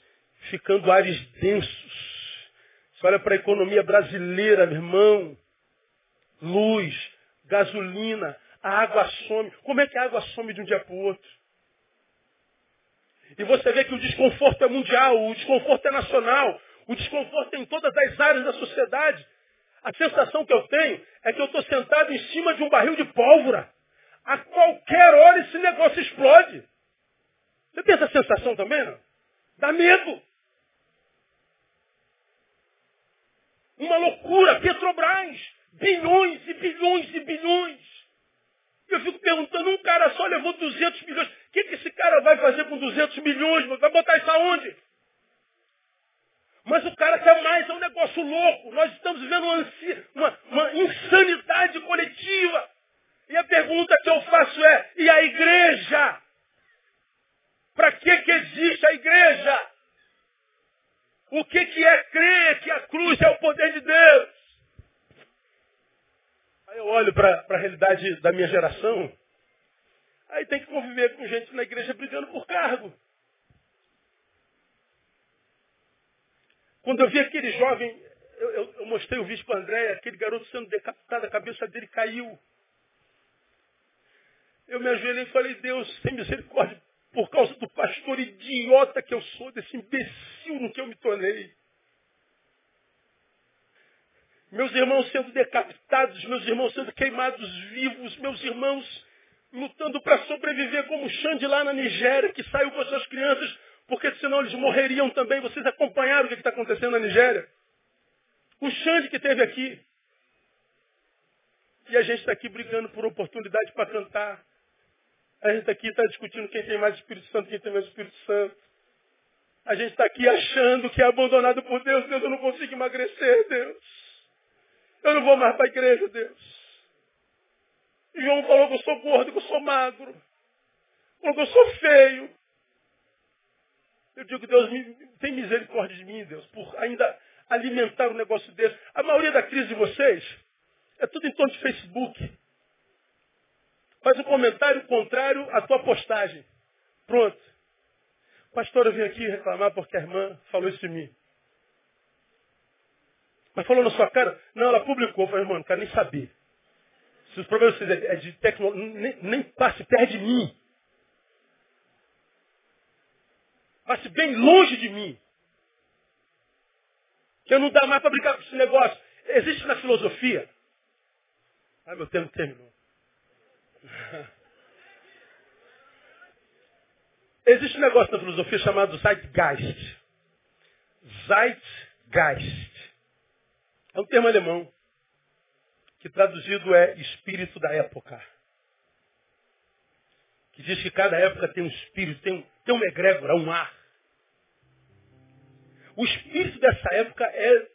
ficando ares densos. Você olha para a economia brasileira, meu irmão. Luz, gasolina, a água some. Como é que a água some de um dia para o outro? E você vê que o desconforto é mundial, o desconforto é nacional, o desconforto é em todas as áreas da sociedade. A sensação que eu tenho é que eu estou sentado em cima de um barril de pólvora. A qualquer hora esse negócio explode. Você tem essa sensação também, não? Dá medo. Uma loucura. Petrobras. Bilhões e bilhões e bilhões. Eu fico perguntando, um cara só levou 200 milhões. Que, que esse cara vai fazer com 200 milhões? Vai botar isso aonde? Mas o cara quer mais, é um negócio louco. Nós estamos vivendo uma, uma, uma insanidade coletiva. E a pergunta que eu faço é, e a igreja? Para que, que existe a igreja? O que, que é crer que a cruz é o poder de Deus? Aí eu olho para a realidade da minha geração, aí tem que conviver com gente na igreja brigando por cargo. Quando eu vi aquele jovem, eu, eu, eu mostrei o vídeo para André, aquele garoto sendo decapitado, a cabeça dele caiu. Eu me ajoelhei e falei, Deus, tem misericórdia por causa do pastor idiota que eu sou, desse imbecil no que eu me tornei. Meus irmãos sendo decapitados, meus irmãos sendo queimados vivos, meus irmãos lutando para sobreviver como Xande lá na Nigéria, que saiu com as suas crianças porque senão eles morreriam também. Vocês acompanharam o que está acontecendo na Nigéria? O Xande que teve aqui. E a gente está aqui brigando por oportunidade para cantar. A gente aqui está discutindo quem tem mais Espírito Santo, quem tem mais Espírito Santo. A gente está aqui achando que é abandonado por Deus. Deus, eu não consigo emagrecer, Deus. Eu não vou mais para a igreja, Deus. João falou que eu sou gordo, que eu sou magro. Falou que eu sou feio. Eu digo, Deus, tem misericórdia de mim, Deus, por ainda alimentar um negócio desse. A maioria da crise de vocês é tudo em torno de Facebook. Faz um comentário contrário à tua postagem. Pronto. Pastor, eu vim aqui reclamar porque a irmã falou isso de mim. Mas falou na sua cara? Não, ela publicou. Eu falei, irmão, não quero nem saber. Se os problemas é de tecnologia, nem, nem passe perto de mim. passe bem longe de mim. Que eu não dá mais para brincar com esse negócio. Existe na filosofia. Ah, meu tempo terminou. Existe um negócio na filosofia chamado Zeitgeist. Zeitgeist. É um termo alemão que traduzido é espírito da época. Que diz que cada época tem um espírito, tem um, tem uma egrégora, um ar. O espírito dessa época é,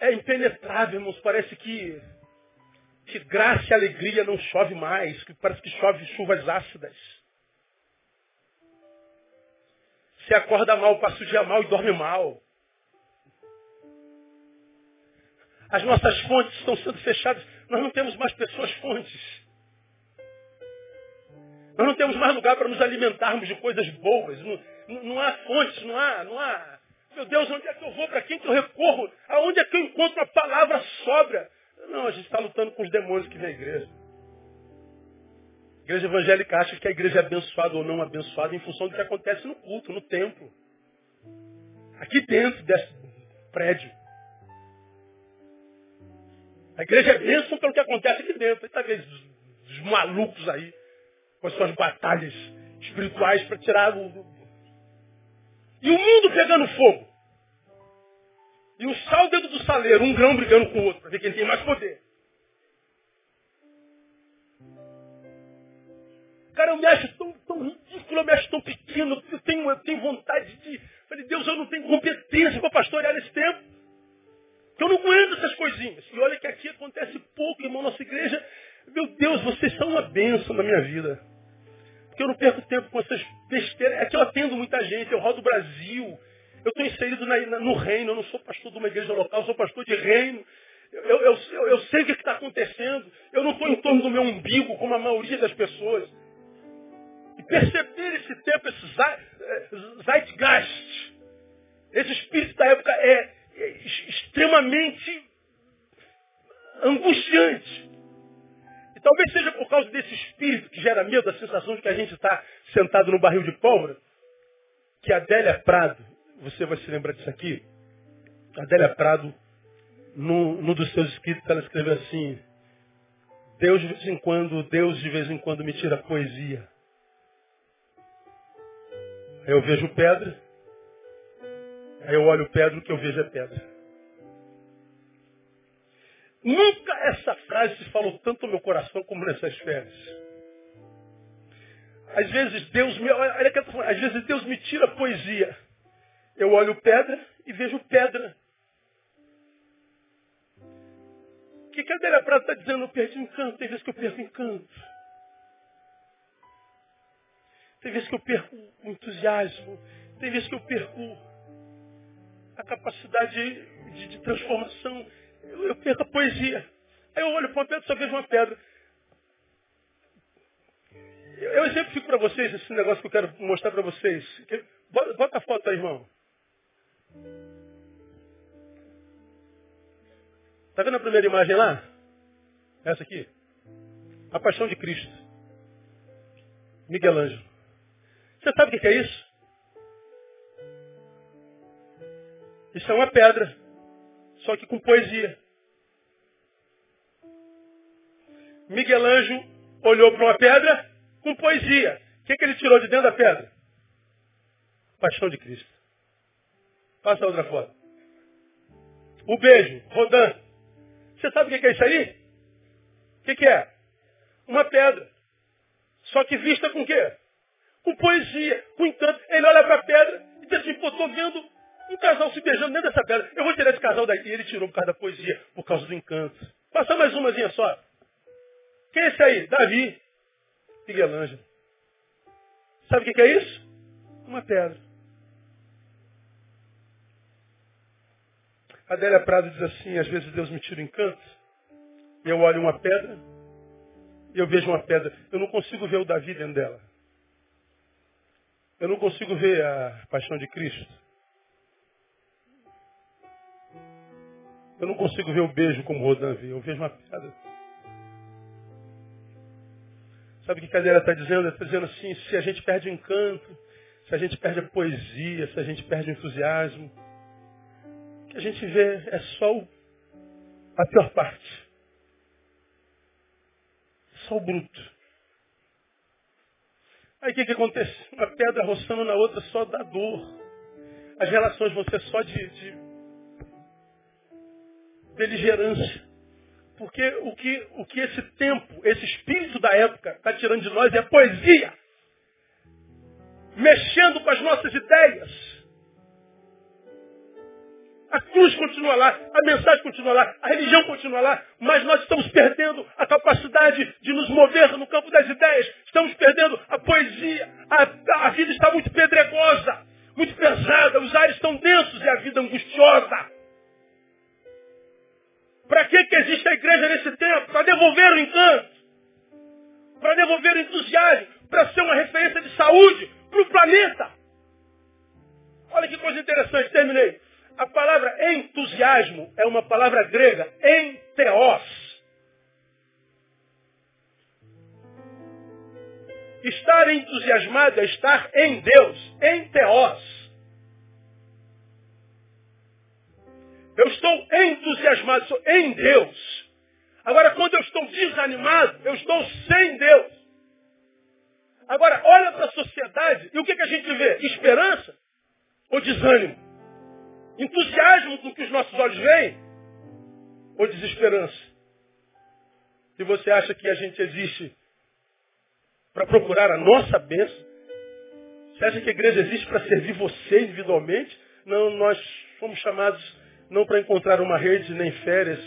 é impenetrável, irmãos. Parece que, que graça e alegria não chove mais, que parece que chove chuvas ácidas. Você acorda mal, passa o dia mal e dorme mal. As nossas fontes estão sendo fechadas. Nós não temos mais pessoas fontes. Nós não temos mais lugar para nos alimentarmos de coisas boas. Não, não, não há fontes, não há, não há. Meu Deus, onde é que eu vou? Para quem que eu recorro? Aonde é que eu encontro uma palavra sóbria? Não, a gente está lutando com os demônios vem à igreja. igreja evangélica acha que a igreja é abençoada ou não abençoada em função do que acontece no culto, no templo. Aqui dentro desse prédio. A igreja é bênção pelo que acontece aqui dentro. Aí tá vendo os malucos aí, com as suas batalhas espirituais para tirar o. E o mundo pegando fogo. E o sal dentro do saleiro, um grão brigando com o outro, para ver quem tem mais poder. Cara, eu me acho tão, tão ridículo, eu me acho tão pequeno, eu tenho, eu tenho vontade de. Falei, Deus, eu não tenho competência para pastorear nesse tempo. Que eu não aguento essas coisinhas. E olha que aqui acontece pouco, irmão, nossa igreja. Meu Deus, vocês são uma bênção na minha vida. Porque eu não perco tempo com essas besteiras. É que eu atendo muita gente, eu rodo o Brasil. Eu estou inserido na, na, no reino, eu não sou pastor de uma igreja local, eu sou pastor de reino. Eu, eu, eu, eu sei o que está acontecendo. Eu não estou em torno do meu umbigo, como a maioria das pessoas. E perceber esse tempo, esse eh, zeitgeist, esse espírito da época é, é extremamente angustiante. E talvez seja por causa desse espírito que gera medo, a sensação de que a gente está sentado no barril de pólvora, que Adélia Prado, você vai se lembrar disso aqui, Adélia Prado, num, dos seus escritos, ela escreveu assim, Deus de vez em quando, Deus de vez em quando me tira poesia. Eu vejo pedra, aí eu olho pedra, o que eu vejo é pedra. Nunca essa frase se falou tanto no meu coração como nessas férias. Às vezes Deus me, olha que às vezes Deus me tira poesia. Eu olho pedra e vejo pedra. Que, que a Adélia Prata está dizendo? Eu perdi encanto. Tem vezes que eu perco encanto. Tem vezes que eu perco entusiasmo. Tem vezes que eu perco a capacidade de, de transformação. Eu, eu, perco a poesia. Aí eu olho para uma pedra e só vejo uma pedra. Eu, eu exemplifico para vocês esse negócio que eu quero mostrar para vocês. Bota, bota a foto aí, irmão. Está vendo a primeira imagem lá? Essa aqui? A paixão de Cristo. Miguel Ângelo. Você sabe o que é isso? Isso é uma pedra, só que com poesia. Miguel Ângelo olhou para uma pedra com poesia. O que, que ele tirou de dentro da pedra? Paixão de Cristo. Passa outra foto. O beijo, Rodan. Você sabe o que é isso aí? O que, que é? Uma pedra. Só que vista com quê? com poesia, com encanto. Ele olha para a pedra e diz assim, pô, estou vendo um casal se beijando dentro dessa pedra. Eu vou tirar esse casal daqui. Ele tirou por causa da poesia, por causa do encanto. Passa mais umazinha só. Quem é esse aí? Davi. Miguel Ângelo. Sabe o que é isso? Uma pedra. Adélia Prado diz assim, às vezes Deus me tira o encanto, eu olho uma pedra, e eu vejo uma pedra. Eu não consigo ver o Davi dentro dela. Eu não consigo ver a paixão de Cristo. Eu não consigo ver o beijo como Rodan vê. Eu vejo uma pedra. Sabe o que a cadeira está dizendo? Está dizendo assim, se a gente perde o encanto, se a gente perde a poesia, se a gente perde o entusiasmo, o que a gente vê é só a pior parte. Só o bruto. Aí o que, que acontece? Uma pedra roçando na outra só dá dor. As relações vão ser só de, de beligerância. Porque o que, o que esse tempo, esse espírito da época está tirando de nós é poesia. Mexendo com as nossas ideias. A cruz continua lá, a mensagem continua lá, a religião continua lá, mas nós estamos perdendo a capacidade de nos mover no campo das ideias, estamos perdendo a poesia, a, a vida está muito pedregosa, muito pesada, os ares estão densos e a vida angustiosa. Para que, que existe a igreja nesse tempo? Para devolver o encanto, para devolver o entusiasmo, para ser uma referência de saúde para o planeta. Olha que coisa interessante, terminei. A palavra entusiasmo é uma palavra grega, enteos. Estar entusiasmado é estar em Deus, em Teós. Eu estou entusiasmado, estou em Deus. Agora, quando eu estou desanimado, eu estou sem Deus. Agora, olha para a sociedade e o que, que a gente vê? Esperança ou desânimo? Entusiasmo com que os nossos olhos veem ou desesperança? Se você acha que a gente existe para procurar a nossa bênção, você acha que a igreja existe para servir você individualmente? Não, nós fomos chamados não para encontrar uma rede nem férias,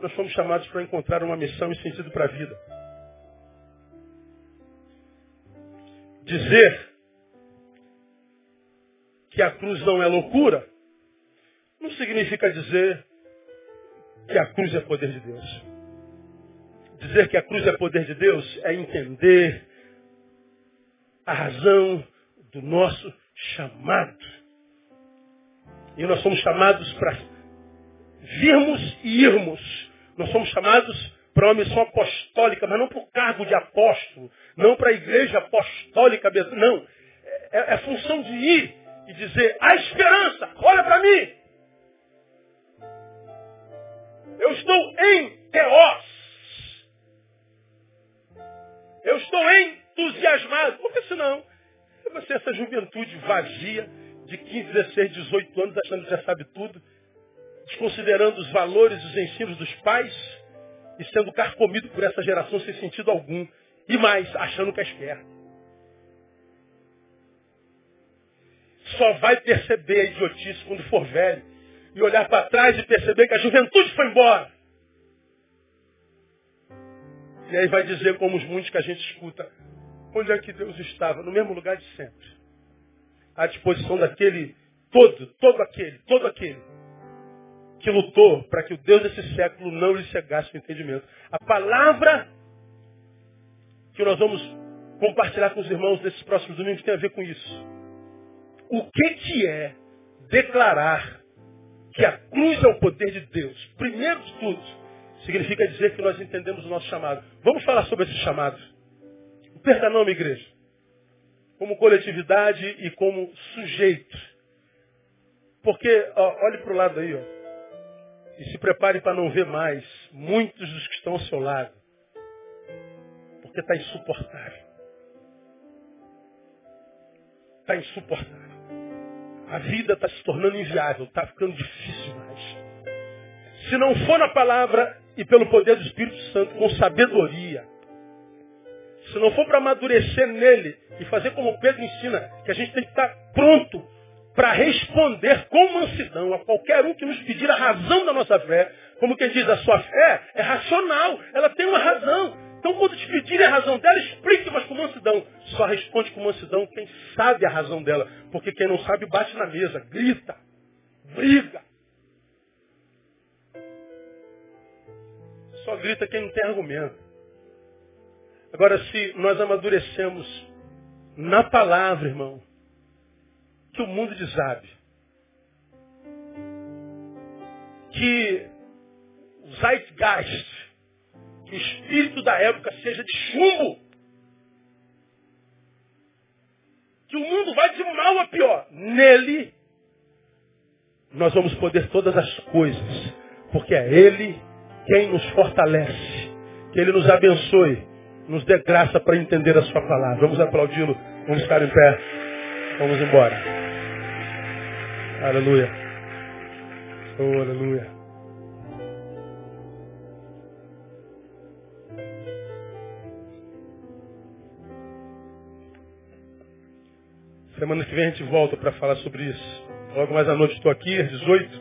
nós fomos chamados para encontrar uma missão e sentido para a vida. Dizer que a cruz não é loucura, não significa dizer que a cruz é poder de Deus. Dizer que a cruz é poder de Deus é entender a razão do nosso chamado. E nós somos chamados para virmos e irmos. Nós somos chamados para uma missão apostólica, mas não para o cargo de apóstolo, não para a igreja apostólica, não. É, é função de ir e dizer, a esperança, olha para mim. Eu estou em Teós. Eu estou entusiasmado. Porque senão, você essa juventude vazia de 15, 16, 18 anos, achando que já sabe tudo, desconsiderando os valores, os ensinos dos pais, e sendo carcomido por essa geração sem sentido algum. E mais, achando que é esperto. Só vai perceber a idiotice quando for velho. E olhar para trás e perceber que a juventude foi embora. E aí vai dizer, como os muitos que a gente escuta, onde é que Deus estava? No mesmo lugar de sempre. À disposição daquele todo, todo aquele, todo aquele que lutou para que o Deus desse século não lhe cegasse o entendimento. A palavra que nós vamos compartilhar com os irmãos nesses próximos domingos tem a ver com isso. O que, que é declarar que a cruz é o poder de Deus? Primeiro de tudo, significa dizer que nós entendemos o nosso chamado. Vamos falar sobre esse chamado. Não, minha igreja. Como coletividade e como sujeito. Porque, ó, olhe para o lado aí, ó. E se prepare para não ver mais muitos dos que estão ao seu lado. Porque está insuportável. Está insuportável. A vida está se tornando inviável, está ficando difícil mais. Se não for na palavra e pelo poder do Espírito Santo, com sabedoria, se não for para amadurecer nele e fazer como Pedro ensina, que a gente tem que estar pronto para responder com mansidão a qualquer um que nos pedir a razão da nossa fé. Como quem diz, a sua fé é racional, ela tem uma razão. Então quando te pedirem a razão dela, explique, mas com mansidão. Só responde com mansidão quem sabe a razão dela. Porque quem não sabe bate na mesa, grita, briga. Só grita quem não tem argumento. Agora, se nós amadurecemos na palavra, irmão, que o mundo desabe. Que o zeitgeist, que o espírito da época seja de chumbo. Que o mundo vai de mal a pior. Nele, nós vamos poder todas as coisas. Porque é Ele quem nos fortalece. Que Ele nos abençoe. Nos dê graça para entender a Sua palavra. Vamos aplaudi-lo. Vamos ficar em pé. Vamos embora. Aleluia. Oh, aleluia. Semana que vem a gente volta para falar sobre isso. Logo mais à noite estou aqui, às 18.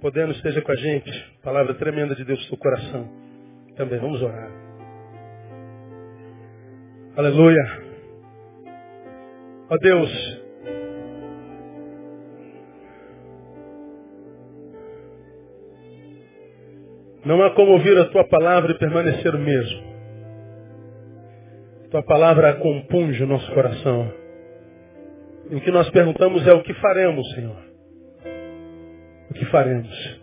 Podendo esteja com a gente. Palavra tremenda de Deus no seu coração. Também vamos orar. Aleluia. Ó Deus, Não há como ouvir a tua palavra e permanecer o mesmo. Tua palavra compunge o nosso coração. E o que nós perguntamos é o que faremos, Senhor. O que faremos?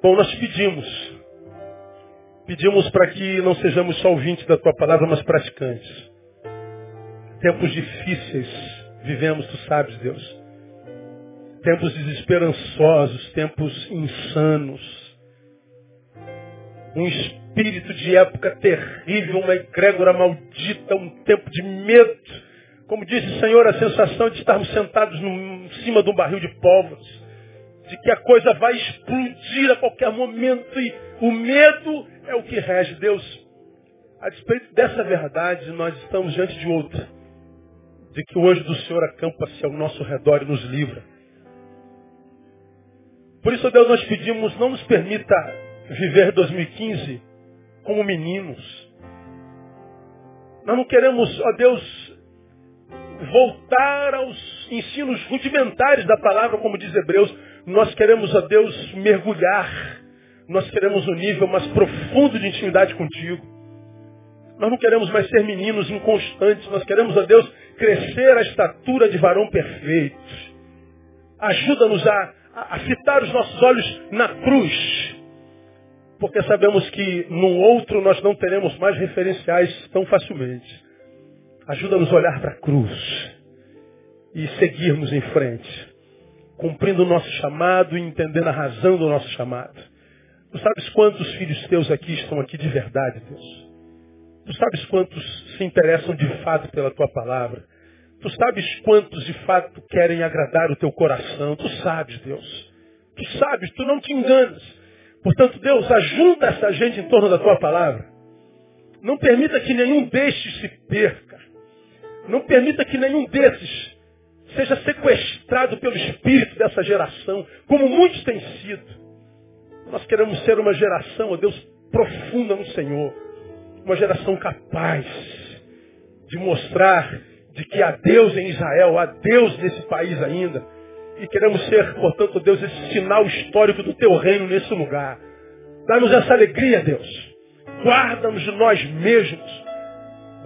Bom, nós pedimos Pedimos para que não sejamos só ouvintes da tua palavra, mas praticantes. Tempos difíceis vivemos, tu sabes, Deus. Tempos desesperançosos, tempos insanos. Um espírito de época terrível, uma egrégora maldita, um tempo de medo. Como disse o Senhor, a sensação de estarmos sentados no, em cima de um barril de pólvora de que a coisa vai explodir a qualquer momento e o medo é o que rege. Deus, a despeito dessa verdade, nós estamos diante de outra. De que o anjo do Senhor acampa-se ao nosso redor e nos livra. Por isso, Deus, nós pedimos, não nos permita viver 2015 como meninos. Nós não queremos, ó Deus, voltar aos ensinos rudimentares da palavra, como diz Hebreus. Nós queremos, ó Deus, mergulhar. Nós queremos um nível mais profundo de intimidade contigo. Nós não queremos mais ser meninos inconstantes. Nós queremos, ó Deus, crescer a estatura de varão perfeito. Ajuda-nos a, a, a fitar os nossos olhos na cruz. Porque sabemos que num outro nós não teremos mais referenciais tão facilmente. Ajuda-nos a olhar para a cruz e seguirmos em frente cumprindo o nosso chamado e entendendo a razão do nosso chamado. Tu sabes quantos filhos teus aqui estão aqui de verdade, Deus. Tu sabes quantos se interessam de fato pela tua palavra. Tu sabes quantos de fato querem agradar o teu coração. Tu sabes, Deus. Tu sabes, tu não te enganas. Portanto, Deus, ajuda essa gente em torno da tua palavra. Não permita que nenhum destes se perca. Não permita que nenhum desses seja sequestrado pelo espírito dessa geração, como muitos têm sido. Nós queremos ser uma geração, ó Deus, profunda no Senhor. Uma geração capaz de mostrar de que há Deus em Israel, há Deus nesse país ainda. E queremos ser, portanto, Deus, esse sinal histórico do teu reino nesse lugar. Dá-nos essa alegria, Deus. Guarda-nos de nós mesmos.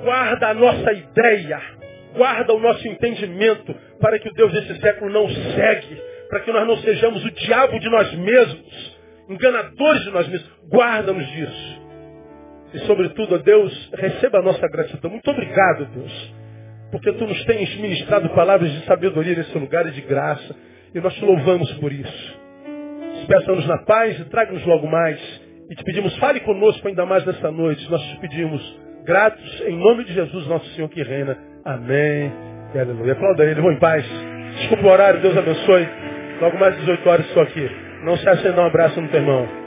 Guarda a nossa ideia guarda o nosso entendimento para que o Deus desse século não segue, para que nós não sejamos o diabo de nós mesmos, enganadores de nós mesmos. Guarda-nos disso. E sobretudo, Deus, receba a nossa gratidão. Muito obrigado, Deus, porque Tu nos tens ministrado palavras de sabedoria nesse lugar e de graça, e nós te louvamos por isso. Despeça-nos na paz e traga-nos logo mais. E te pedimos, fale conosco ainda mais nessa noite. Nós te pedimos, gratos, em nome de Jesus, nosso Senhor que reina. Amém. E aleluia. Aplauda ele. Vou em paz. Desculpa o horário. Deus abençoe. Logo mais 18 horas estou aqui. Não se acenda um abraço no teu irmão.